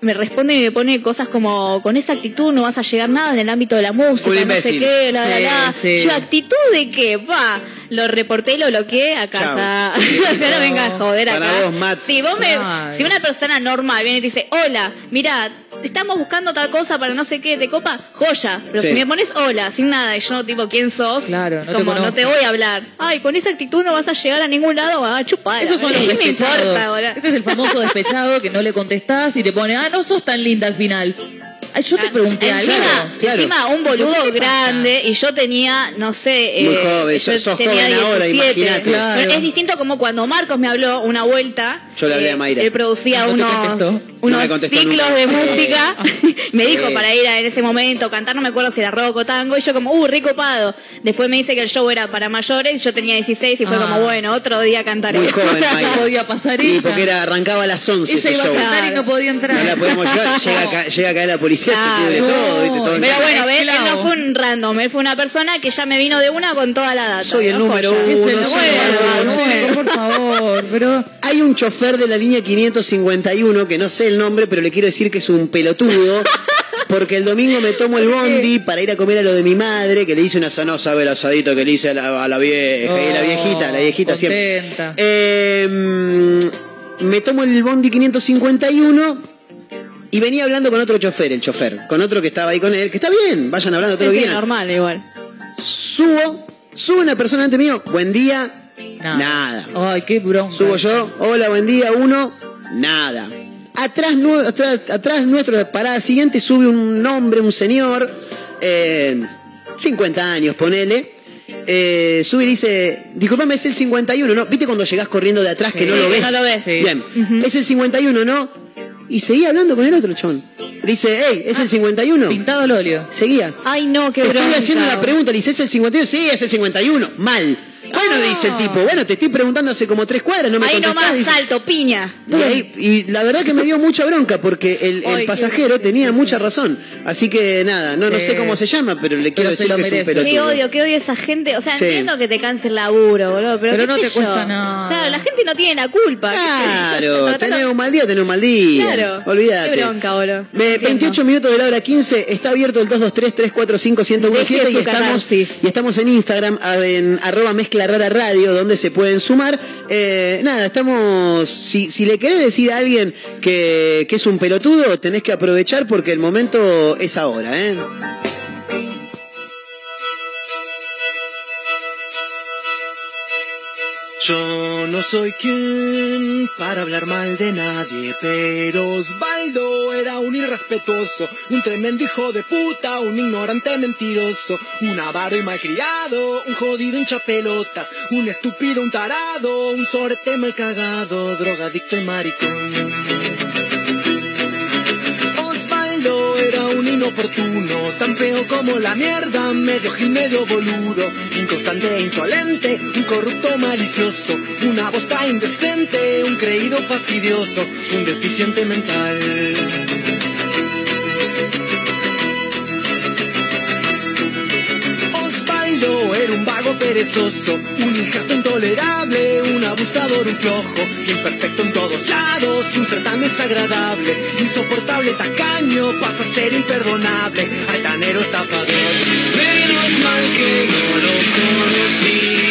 me responde y me pone cosas como, con esa actitud no vas a llegar nada en el ámbito de la música, no sé qué, la, la, la. sí. Yo, actitud de qué, va. Lo reporté, lo bloqueé a casa. o sea, no venga a joder Para acá. vos, Matt. Si vos me, Ay. si una persona normal viene y te dice, hola, mira, estamos buscando tal cosa para no sé qué, ¿te copa? Joya. Pero Sí. si me pones hola, sin nada, y yo tipo, ¿quién sos? Claro, no te como no conozco. te voy a hablar. Ay, con esa actitud no vas a llegar a ningún lado, a chupar. Esos son los ¿Qué me despechados. importa ahora? Este es el famoso despechado que no le contestás y te pone, ah, no sos tan linda al final. Ay, yo te pregunté algo. Encima, Claro. encima un boludo ¿Qué te pasa? grande y yo tenía, no sé, Muy eh, joven, yo sos tenía joven ahora, 17. imagínate. Claro. Pero es distinto como cuando Marcos me habló una vuelta. Yo le hablé eh, a Mayra. Él producía No te unos. No ciclos nunca. de Sí. música. me Sí. dijo para ir a, en ese momento cantar, no me acuerdo si era rock o tango. Y yo como, uh, rico pado. Después me dice que el show era para mayores. Yo tenía 16 y fue Ah. como, bueno, otro día cantaré. Muy joven, No podía pasar Y ella. porque era, arrancaba a las 11 Ella ese iba a show. cantar y no podía entrar. No la podemos llevar, llega acá, llega acá la policía, Claro. se cubre todo, ¿viste? Todo Pero bueno, ¿ves? Él no fue un random, él fue una persona que ya me vino de una con toda la data. Soy el ¿no? número uno, soy el nuevo, nuevo. por favor, pero Hay un chofer de la línea 551 que no sé el nombre, pero le quiero decir que es un pelotudo. porque el domingo me tomo el bondi para ir a comer a lo de mi madre, que le hice una no sabe el asadito que le hice a la, a la vieja, y la viejita, la viejita siempre. Eh, mm, me tomo el bondi 551 y venía hablando con otro chofer, el chofer, con otro que estaba ahí con él, que está bien, vayan hablando todo lo que normal, igual. Subo, sube una persona ante mío, buen día, Nada. nada. Ay, qué bronca. Subo yo, hola, buen día, uno, nada. Atrás, atrás, atrás nuestro, parada siguiente, sube un hombre, un señor, eh, 50 años, ponele. Eh, sube y dice, disculpame, es el 51, ¿no? ¿Viste cuando llegás corriendo de atrás que no lo ves? no lo ves. Sí. Bien, es el 51, ¿no? Y seguía hablando con el otro chon. Le dice, hey, ¿es el 51? Pintado al óleo. Seguía. Ay, no, qué estoy bronca. haciendo una pregunta, le dice, ¿es el 51? Sí, es el 51. Mal. Bueno, Ah. dice el tipo, bueno, te estoy preguntando hace como tres cuadras, no me Ahí nomás, Dice, salto, piña. y, ahí- y la verdad que me dio mucha bronca porque el, el Ay, qué pasajero tenía mucha razón. Así que nada, no, no sé cómo se llama, pero le quiero Pero decir lo que es un pelotudo. Qué odio, qué odio esa gente. O sea, Sí. entiendo que te canse el laburo, boludo. Pero, Pero qué no sé te yo. cuesta nada. Claro, la gente no tiene la culpa. Claro, tenés un mal día, tenés un mal día. Claro. Olvídate. Qué bronca, boludo. Entiendo. 28 minutos de la hora 15, está abierto el 223-345-1017 Deje y su estamos, catarsis. y estamos en Instagram en arroba mezcla rara radio donde se pueden sumar. Eh, nada, estamos, si, si le querés decir a alguien que, que es un pelotudo, tenés que aprovechar porque el momento es ahora, ¿eh? Yo no soy quien para hablar mal de nadie, pero Osvaldo era un irrespetuoso, un tremendo hijo de puta, un ignorante mentiroso, un avaro y malcriado, un jodido hinchapelotas, un estúpido, un tarado, un sorete mal cagado, drogadicto y maricón. Tan feo como la mierda, medio gil, medio boludo, inconstante e insolente, un corrupto malicioso, una bosta indecente, un creído fastidioso, un deficiente mental. Era un vago perezoso, un injerto intolerable, un abusador, un flojo, imperfecto en todos lados, un ser tan desagradable, insoportable, tacaño, pasa a ser imperdonable, altanero, estafador. Menos mal que no lo conocí,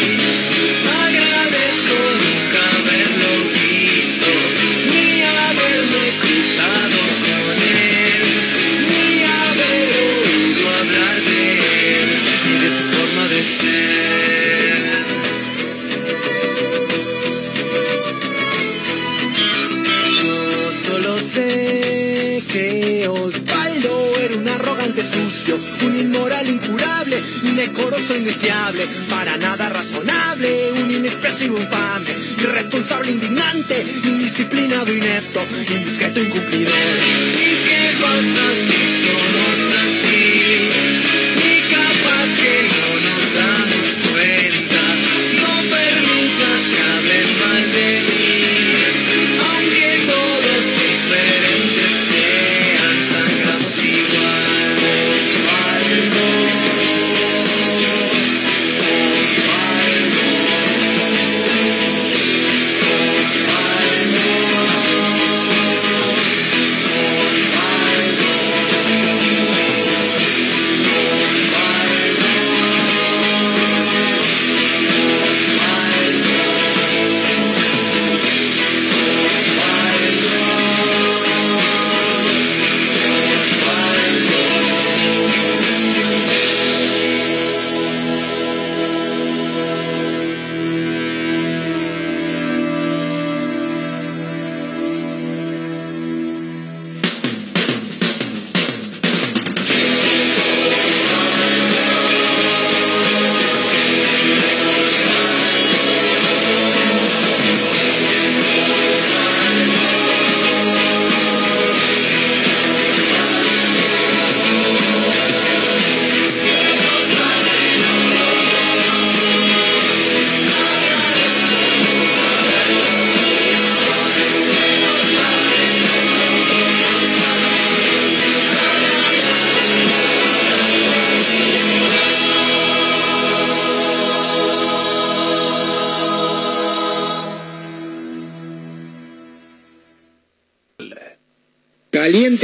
para nada razonable, un inexpresivo infame, irresponsable indignante, indisciplinado inepto, indiscreto incumplidor.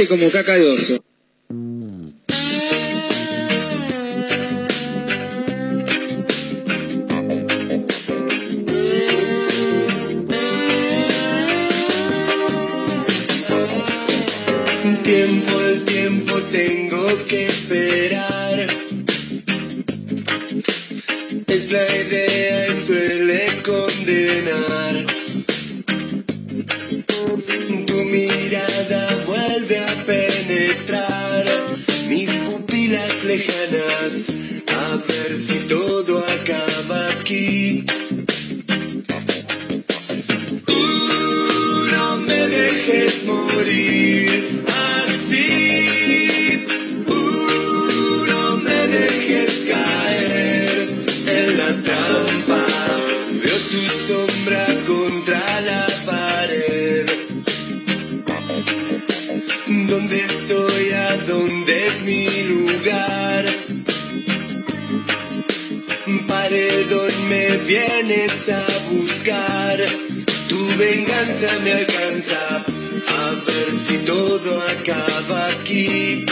como caca. Tiempo al tiempo tengo que esperar. Es la idea y suele condenar. A ver si todo vienes a buscar. Tu venganza me alcanza. A ver si todo acaba aquí.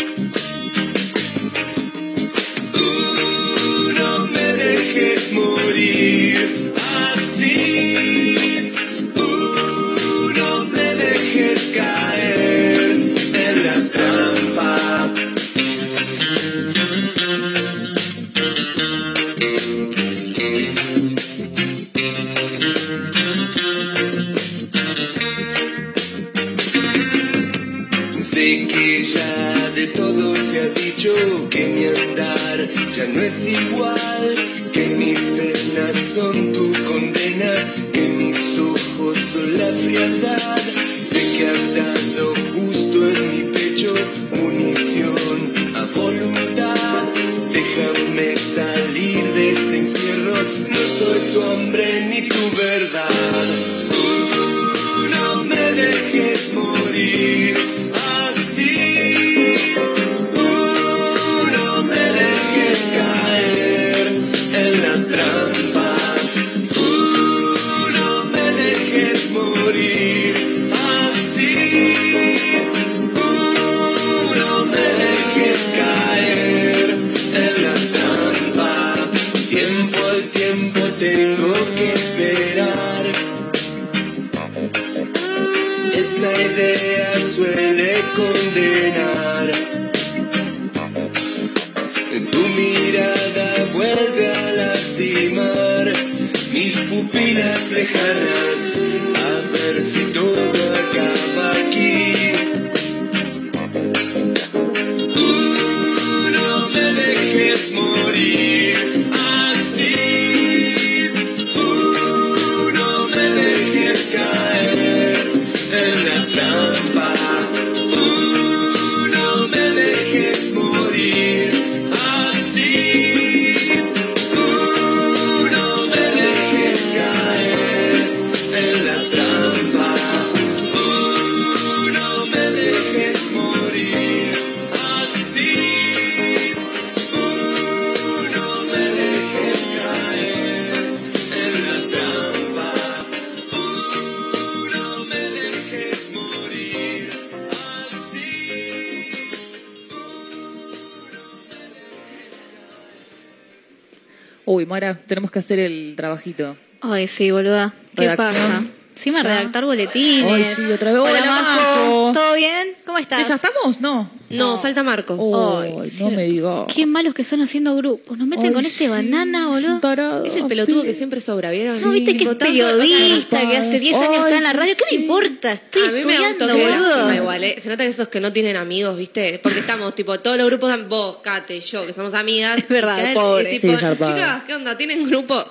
Tenemos que hacer el trabajito. Ay, sí, boluda. Qué paja. Encima Ya. redactar boletines. Ay, sí, otra vez. Hola, Hola. ¿Todo bien? ¿Cómo estás? ¿Que ¿Ya estamos? No. No, falta Marcos. Ay, Ay, no me digas. Qué malos que son haciendo grupos. Nos meten Ay, con este sí, banana, boludo. Es el pelotudo que siempre sobra, ¿vieron? No, viste que es periodista, que hace 10 años está en la radio. ¿Qué me importa? Estoy a mí me estudiando, boludo. igual, ¿eh? Se nota que esos que no tienen amigos, ¿viste? Porque estamos, tipo, todos los grupos, vos, Kate, yo, que somos amigas. Es verdad, pobre. tipo, Sí, chicas, ¿qué onda? ¿Tienen grupo?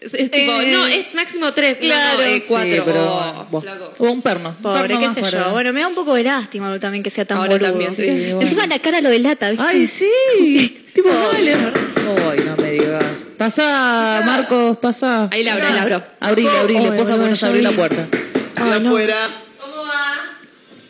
Es, es tipo, Eh, no, es máximo tres, claro. no, no, eh, cuatro. Sí, pero, Oh. O un perno. Pobre, perno qué sé para- yo. Bueno, me da un poco de lástima también que sea tan Ahora boludo. también, sí. Bueno. Encima la cara lo delata, ¿viste? Ay, sí. tipo, vale. Ay, no me digas. Pasá, Marcos, pasá. Ahí la abro, ahí la abro. Abrile, abrile, Ay, por favor, abrí la abrí. puerta. Estoy afuera.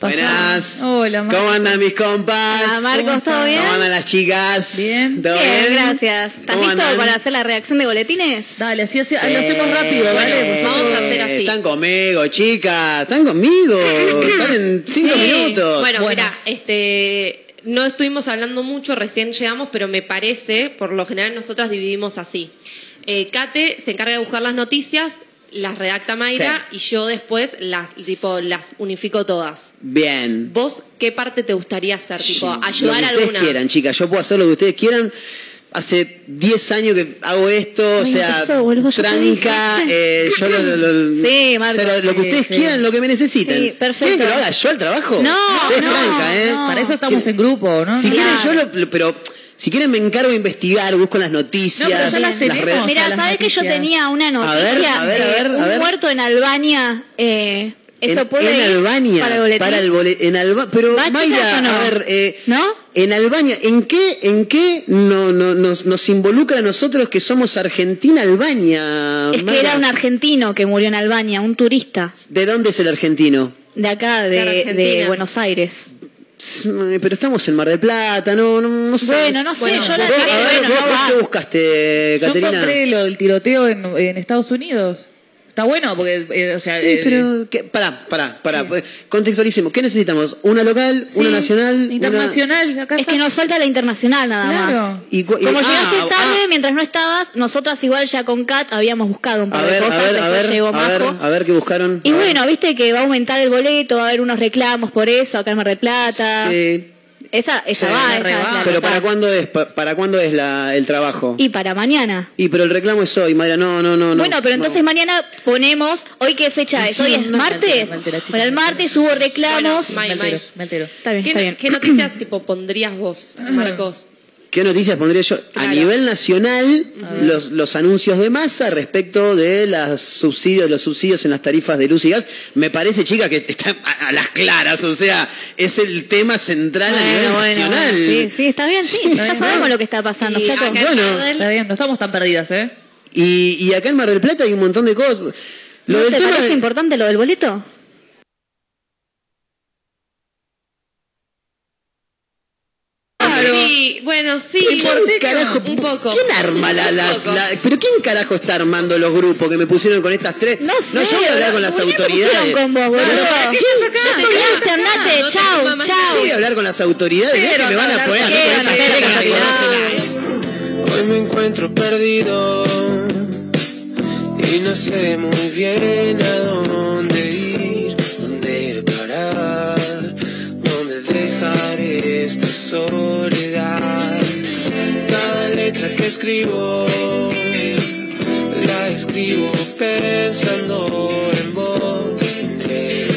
Buenas. Hola, Marcos. ¿Cómo andan mis compas? Hola, Marcos, ¿todo bien? ¿Cómo andan las chicas? Bien. ¿Todo Bien, bien? gracias. ¿Estás ¿Cómo listo andan? para hacer la reacción de boletines? Dale, así, así, ahí lo hacemos rápido, dale. Vamos a hacer así. Están conmigo, chicas. Están conmigo. Salen cinco Sí. minutos. Bueno, Bueno. mira, este. No estuvimos hablando mucho, recién llegamos, pero me parece, por lo general nosotras dividimos así. Eh, Kate se encarga de buscar las noticias, las redacta Mayra y yo después las tipo las unifico todas. Bien. ¿Vos qué parte te gustaría hacer? Tipo, lo ayudar que a ustedes alguna. quieran, chicas. Yo puedo hacer lo que ustedes quieran. hace 10 años que hago esto, o sea, tranca, eh, yo lo, lo- Sí, Marco. cero- lo que ustedes sí. quieran, lo que me necesiten. Sí, perfecto. ¿Quieren que lo haga yo el trabajo? No, no, tranca, ¿eh? no. Para eso estamos en grupo, ¿no? Si quieren yo lo, lo- pero si quieren me encargo de investigar, busco las noticias, No, pero ya las tenemos. Mira, ¿sabes que yo tenía una A noticia? ver, a ver, a de ver, a un ver. muerto en Albania. Eh, ¿Eso en, puede en Albania para el boletín? el boletín en Alba, pero ¿Va, chicas, Mayra no? a ver eh, ¿No? en Albania en qué en qué no, no- nos, nos involucra a nosotros que somos Argentina Albania Es que era un argentino que murió en Albania, un turista de dónde es el argentino de acá, de, De Argentina. de Buenos Aires. Pero estamos en Mar del Plata no no, no sé Bueno, no sé, Bueno, yo la Vos, tenía, a ver, bueno, vos- no vos va. qué buscaste Yo Caterina encontré lo del tiroteo en, en Estados Unidos. Está bueno porque, eh, o sea, Sí, eh, pero ¿qué? pará, pará, pará. pues, Contextualicemos. ¿Qué necesitamos? ¿Una local? sí, ¿Una nacional? una- internacional. Acá Es que nos falta la internacional nada Claro. más. Y Como ah, llegaste ah, tarde, mientras no estabas, nosotras igual ya con Kat habíamos buscado un A par ver, de a cosas, ver, a ver, llegó a ver, Majo. a ver qué buscaron. Y A bueno, viste que va a aumentar el boleto, va a haber unos reclamos por eso acá en Mar del Plata. Sí. Esa, esa Sí, va, esa va. Pero. ¿para cuándo es? Pa- ¿Para cuándo es la, el trabajo? Y para mañana. Y pero el reclamo es hoy, Mayra. No, no, no. no, bueno, pero entonces no. mañana ponemos, ¿hoy qué fecha es? Sí, Hoy es no, martes. me me Bueno, el martes hubo reclamos. Bueno, May, altero, me altero. Está bien, ¿Qué, está bien. qué noticias tipo pondrías vos, Marcos? ¿Qué noticias pondría yo? A nivel nacional, los, los anuncios de masa respecto de las subsidios, los subsidios en las tarifas de luz y gas, me parece, chica, que está a, a las claras. O sea, es el tema central a Bueno, nivel bueno, nacional. sí, sí, está bien, sí. ya bien. sabemos lo que está pasando. Acá del- Está bien, no estamos tan perdidas, ¿eh? Y, y acá en Mar del Plata hay un montón de cosas. Lo ¿No del te tema parece de- importante lo del boleto? Sí, bueno, sí, ¿Quién carajo- un poco. ¿Quién arma la, las, poco. la- pero quién carajo está armando los grupos que me pusieron con estas tres? No sé. yo voy a hablar con las ¿por autoridades. con vos? No, andate, No mamá, chau. Yo voy a hablar con las autoridades. Pero que me van a poner con- aquí con ¿Qué? estas Andate, tres que no me andate. conocen. Hoy me encuentro perdido y no sé muy bien a dónde ir, dónde parar, dónde dejar esta soledad. Escribo la escribo pensando en vos, en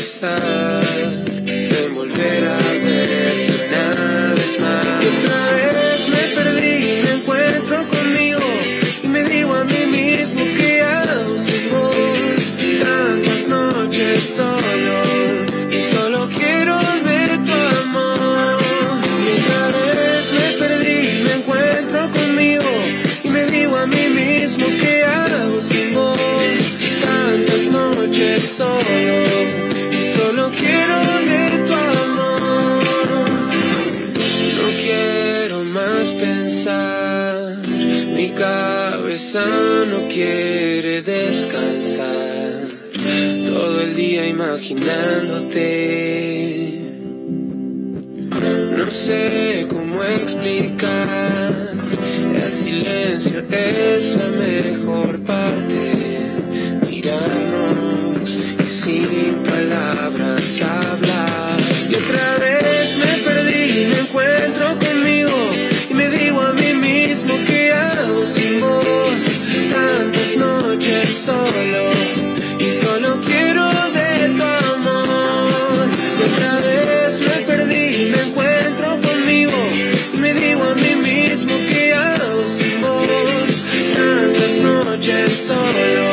no quiere descansar. Todo el día imaginándote. No sé cómo explicar, el silencio es la mejor parte. Mirarnos y sin palabras hablar. Y otra vez me perdí, me encuentro conmigo sin vos. Tantas noches solo y solo quiero ver tu amor. Y otra vez me perdí, me encuentro conmigo y me digo a mí mismo que hago sin vos. Tantas noches solo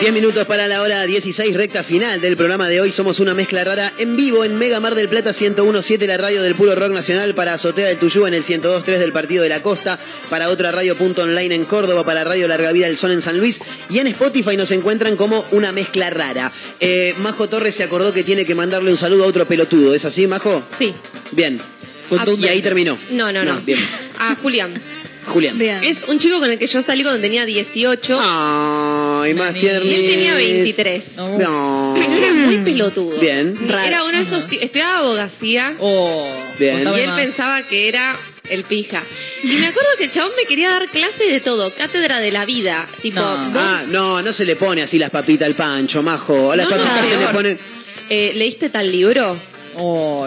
Diez minutos para la hora 16, recta final del programa de hoy. Somos una mezcla rara en vivo en Mega Mar del Plata 1017, la radio del puro rock nacional, para Azotea del Tuyú en el 1023 del Partido de la Costa, para otra radio punto online en Córdoba, para Radio Larga Vida del Sol en San Luis. Y en Spotify nos encuentran como una mezcla rara. Eh, Majo Torres se acordó que tiene que mandarle un saludo a otro pelotudo. ¿Es así, Majo? Sí. Bien. Y ahí terminó. No, no, no. No, bien. A Julián. Julián. Es un chico con el que yo salí cuando tenía 18. Ay, más tierno. Y él tenía 23. No. Era muy pelotudo. Bien. Era uno de esos. Estudiaba abogacía. Bien. Y él pensaba que era el pija. Y me acuerdo que el chabón me quería dar clase de todo, cátedra de la vida. Tipo, Ah, no, no se le pone así las papitas al pancho, majo. A las No, no, papitas se le ponen. eh, ¿leíste tal libro?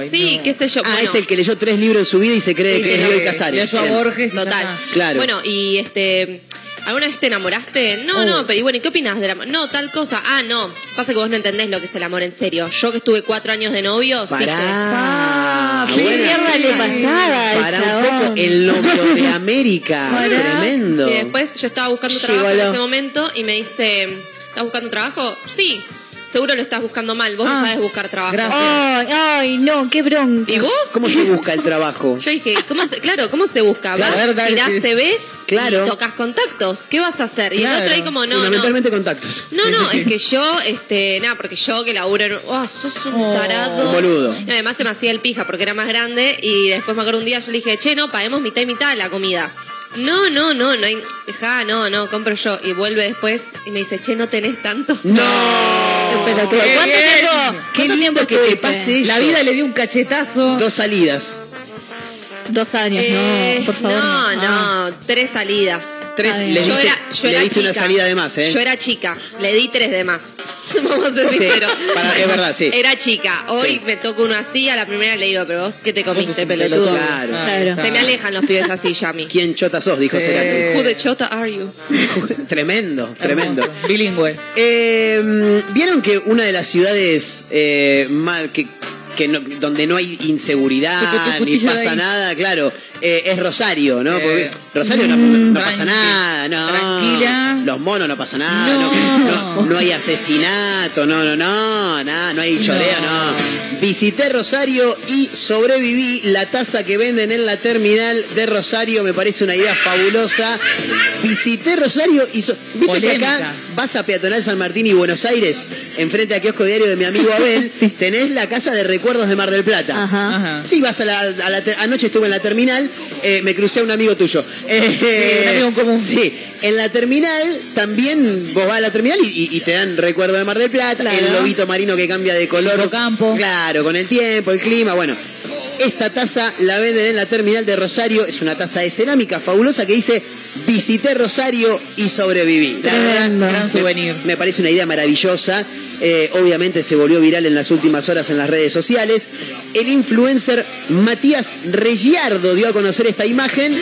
Sí, qué sé yo. Ah, bueno. es el que leyó tres libros en su vida y se cree Sí, que que es Bioy Casares. leyó a. Borges Total. Claro. Bueno, y este. ¿Alguna vez te enamoraste? No, no, pero y bueno, ¿y qué opinas del amor? No, tal cosa. Ah, no. Pasa que vos no entendés lo que es el amor en serio. Yo que estuve cuatro años de novio, sí sé. Pará. ¿Qué Bueno, mierda le pasaba Para un poco el novio de América. Pará. Tremendo. Y después yo estaba buscando trabajo en ese momento y me dice, ¿estás buscando trabajo? Sí. Seguro lo estás buscando mal, vos no sabes buscar trabajo. Ay, ay, no, qué bronca. ¿Y vos? ¿Cómo se busca el trabajo? Yo dije, ¿cómo se, claro, ¿cómo se busca? Claro, Vas, a ver, dale, tirás sí. CVs Claro. y tocas contactos. ¿Qué vas a hacer? Y el Claro. otro ahí como, no, no. Fundamentalmente contactos. No, no, es que yo, este, nada, porque yo que laburo en. Oh, sos un tarado. Un boludo. Y además se me hacía el pija porque era más grande y después me acuerdo un día yo le dije, che, no, paguemos mitad y mitad de la comida. No, no, no, no hay. Dejá, no, no, compro yo. Y vuelve después y me dice, che, no tenés tanto. No. Qué ¿cuánto bien. tiempo? Qué lindo que te pase eso. La vida le dio un cachetazo. Dos salidas. Dos años, Eh, no, por favor. no, Ah. no, tres salidas. Tres, le Yo diste, era, yo le era diste una salida de más, ¿eh? Yo era chica, le di tres de más. Vamos a ser Sí, sinceros. para- es verdad, sí. Era chica. Hoy Sí. me toca uno así, a la primera le digo, pero vos, ¿qué te comiste, pelotudo? pelotudo. Claro. Claro. Se me alejan los pibes así, Yami. ¿Quién chota sos? Dijo Sí. Cerati. Who the chota are you? Tremendo, tremendo. Bilingüe. Eh, Vieron que una de las ciudades eh, más que, que no- donde no hay inseguridad ni pasa nada, claro, eh, es Rosario, ¿no? Eh. Porque Rosario no, no pasa nada, no. Tranquila. Los monos no pasa nada, no. No, no hay asesinato, no, no, no, nada, no hay choreo, no. Visité Rosario y sobreviví. La taza que venden en la terminal de Rosario me parece una idea fabulosa. Visité Rosario y... so- ¿Viste que acá vas a Peatonal San Martín y Buenos Aires, enfrente a kiosco diario de mi amigo Abel, tenés la casa de recuerdos de Mar del Plata. Ajá. Sí, vas a la, a la ter- anoche estuve en la terminal, eh, me crucé a un amigo tuyo. Eh, un amigo en común. Sí, en la terminal también vos vas a la terminal y, y- y te dan recuerdo de Mar del Plata, Claro. el lobito marino que cambia de color. hipocampo. Claro, con el tiempo, el clima, bueno. Esta taza la venden en la terminal de Rosario, es una taza de cerámica fabulosa que dice visité Rosario y sobreviví. La verdad, Gran me- souvenir. me parece una idea maravillosa. Eh, obviamente se volvió viral en las últimas horas en las redes sociales. El influencer Matías Regiardo dio a conocer esta imagen.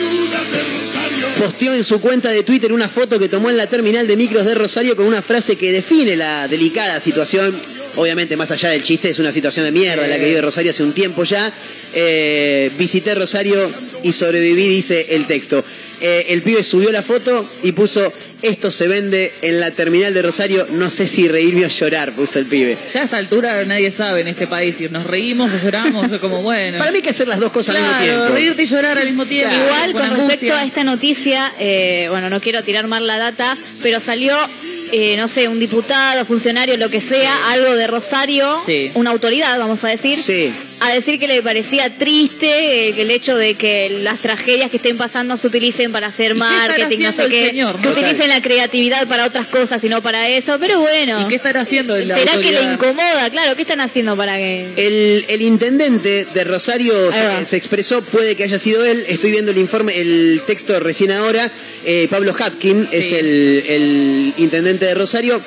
Posteó en su cuenta de Twitter una foto que tomó en la terminal de micros de Rosario con una frase que define la delicada situación. Obviamente, más allá del chiste, es una situación de mierda la que vive Rosario hace un tiempo ya. Eh, visité Rosario y sobreviví, dice el texto. Eh, el pibe subió la foto y puso, esto se vende en la terminal de Rosario, no sé si reírme o llorar, puso el pibe. Ya a esta altura nadie sabe en este país si nos reímos o lloramos, como bueno. Para mí hay que hacer las dos cosas al mismo Claro, tiempo. reírte y llorar al mismo tiempo. Igual con respecto a esta noticia, eh, bueno, no quiero tirar mal la data, pero salió, eh, no sé, un diputado, funcionario, lo que sea, algo de Rosario, Sí. una autoridad, vamos a decir, Sí. A decir que le parecía triste eh, el hecho de que las tragedias que estén pasando se utilicen para hacer ¿Y qué estará marketing, no sé qué, señor, que utilicen la creatividad para otras cosas y no para eso, pero bueno. ¿Y qué estará haciendo la ¿Será que le incomoda? Claro, ¿qué están haciendo para que...? El, el intendente de Rosario se, se expresó, puede que haya sido él, estoy viendo el informe, el texto recién ahora, eh, Pablo Hapkin es Sí. el, el intendente de Rosario,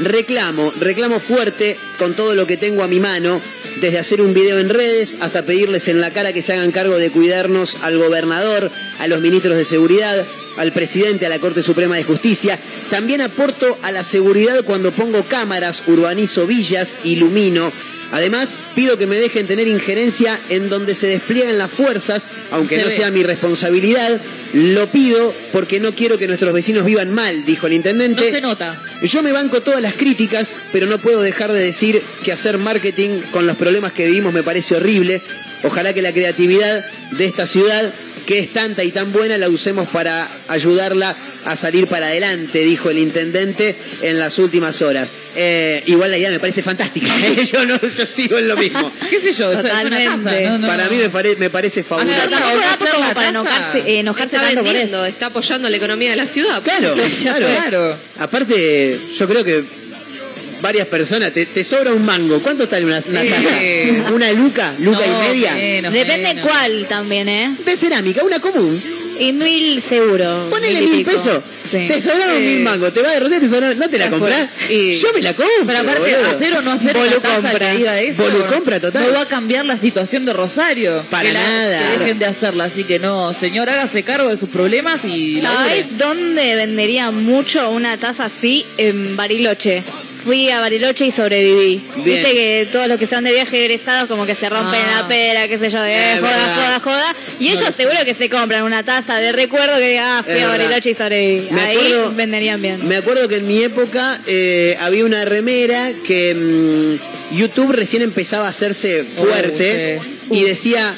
reclamo, reclamo fuerte con todo lo que tengo a mi mano, desde hacer un video en redes hasta pedirles en la cara que se hagan cargo de cuidarnos al gobernador, a los ministros de seguridad, al presidente, a la Corte Suprema de Justicia. También aporto a la seguridad cuando pongo cámaras, urbanizo villas, ilumino. Además, pido que me dejen tener injerencia en donde se despliegan las fuerzas, aunque Se no ve. sea mi responsabilidad. Lo pido porque no quiero que nuestros vecinos vivan mal, dijo el No intendente. se nota. Yo me banco todas las críticas, pero no puedo dejar de decir que hacer marketing con los problemas que vivimos me parece horrible. Ojalá que la creatividad de esta ciudad, que es tanta y tan buena, la usemos para ayudarla a salir para adelante, dijo el intendente en las últimas horas. Eh, igual la idea me parece fantástica. yo, no, yo sigo en lo mismo. ¿Qué sé yo? Eso es una Totalmente. taza. No, no, para no. mí me, pare- me parece fabuloso. Hacerla Tampoco o como la para enojarse, eh, enojarse Está tanto por vendiendo, eso. está apoyando la economía de la ciudad. Claro, claro. Claro. Aparte, yo creo que varias personas, te, te sobra un mango. ¿Cuánto está una, una Sí. taza? ¿Una luca? ¿Luca No, y media? menos, Depende menos. cuál también, ¿eh? De cerámica, una común. Y mil seguro. Ponele mil pesos. Sí. Te sobraron mil mangos. Te vas de Rosario, te sobraron. ¿No te la comprás? Y- Yo me la compro. Pero aparte, boludo. hacer o no hacer Volu una taza compra. que diga eso. Volu compra total. No va a cambiar la situación de Rosario. Para Que la- nada. Que dejen de hacerla. Así que no, señor, hágase cargo de sus problemas y. ¿Sabes dónde vendería mucho una taza así? En Bariloche. Fui a Bariloche y sobreviví. Bien. Viste que todos los que son de viaje egresados como que se rompen Ah. la pera, qué sé yo, de eh, joda, joda, joda. Y ellos seguro que se compran una taza de recuerdo que diga, ah, fui Es a verdad. Bariloche y sobreviví. Me Ahí acuerdo- venderían bien. Me acuerdo que en mi época eh, había una remera que mm, YouTube recién empezaba a hacerse fuerte y decía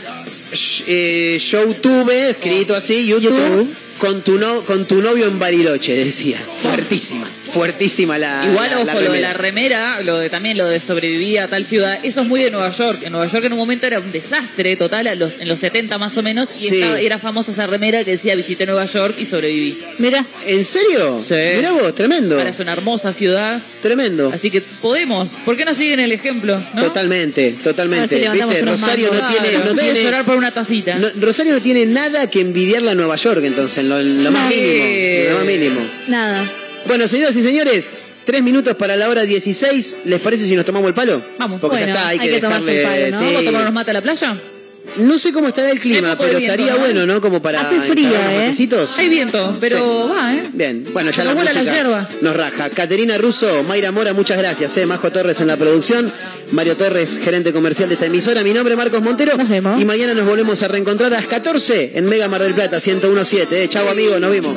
eh, YouTube, escrito así, YouTube, YouTube. Con, tu no, con tu novio en Bariloche, decía. Fuertísima, fuertísima la. Igual, la- ojo, la lo de remera. la remera, lo de también lo de sobrevivir a tal ciudad, eso es muy de Nueva York. En Nueva York en un momento era un desastre total, a los- en los 70 más o menos, y Sí. estaba- era famosa esa remera que decía visité Nueva York y sobreviví. Mira. ¿En serio? Sí. Mirá vos, tremendo. Ahora es una hermosa ciudad, Tremendo. así que podemos. ¿Por qué no siguen el ejemplo? ¿no? Totalmente, totalmente. Si ¿Viste? Rosario no tiene, Claro, no llorar por una tacita. no- Rosario no tiene nada que envidiarle a Nueva York, entonces, en lo, en lo más mínimo. en lo más mínimo. Nada. Bueno, señoras y señores, tres minutos para la hora 16. ¿Les parece si nos tomamos el palo? Vamos. Porque ya Bueno, está, hay, hay que, tomarse dejarle. el palo, ¿no? sí. ¿Vamos a tomar unos mate a la playa? No sé cómo estará el clima, Hay pero viento, estaría ¿no? bueno, ¿no? Como para Hace frío, ¿eh? Hay viento, pero va, ¿eh? Bien, bueno, ya la vuela la música yerba. nos raja. Caterina Russo, Mayra Mora, muchas gracias. Eh. Majo Torres en la producción, Mario Torres, gerente comercial de esta emisora. Mi nombre es Marcos Montero. Nos vemos. Y mañana nos volvemos a reencontrar a las 14 en Mega Mar del Plata, 1017. Eh. Chau, amigos, nos vimos.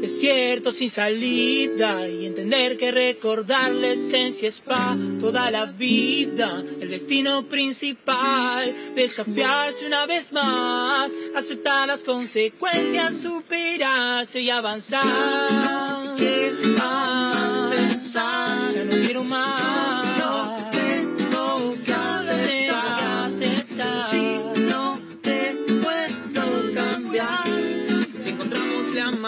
desierto sin salida y entender que recordar la esencia es pa' toda la vida. El destino principal, desafiarse una vez más, aceptar las consecuencias, superarse y avanzar. ¿Qué más pensar? Ya no quiero más.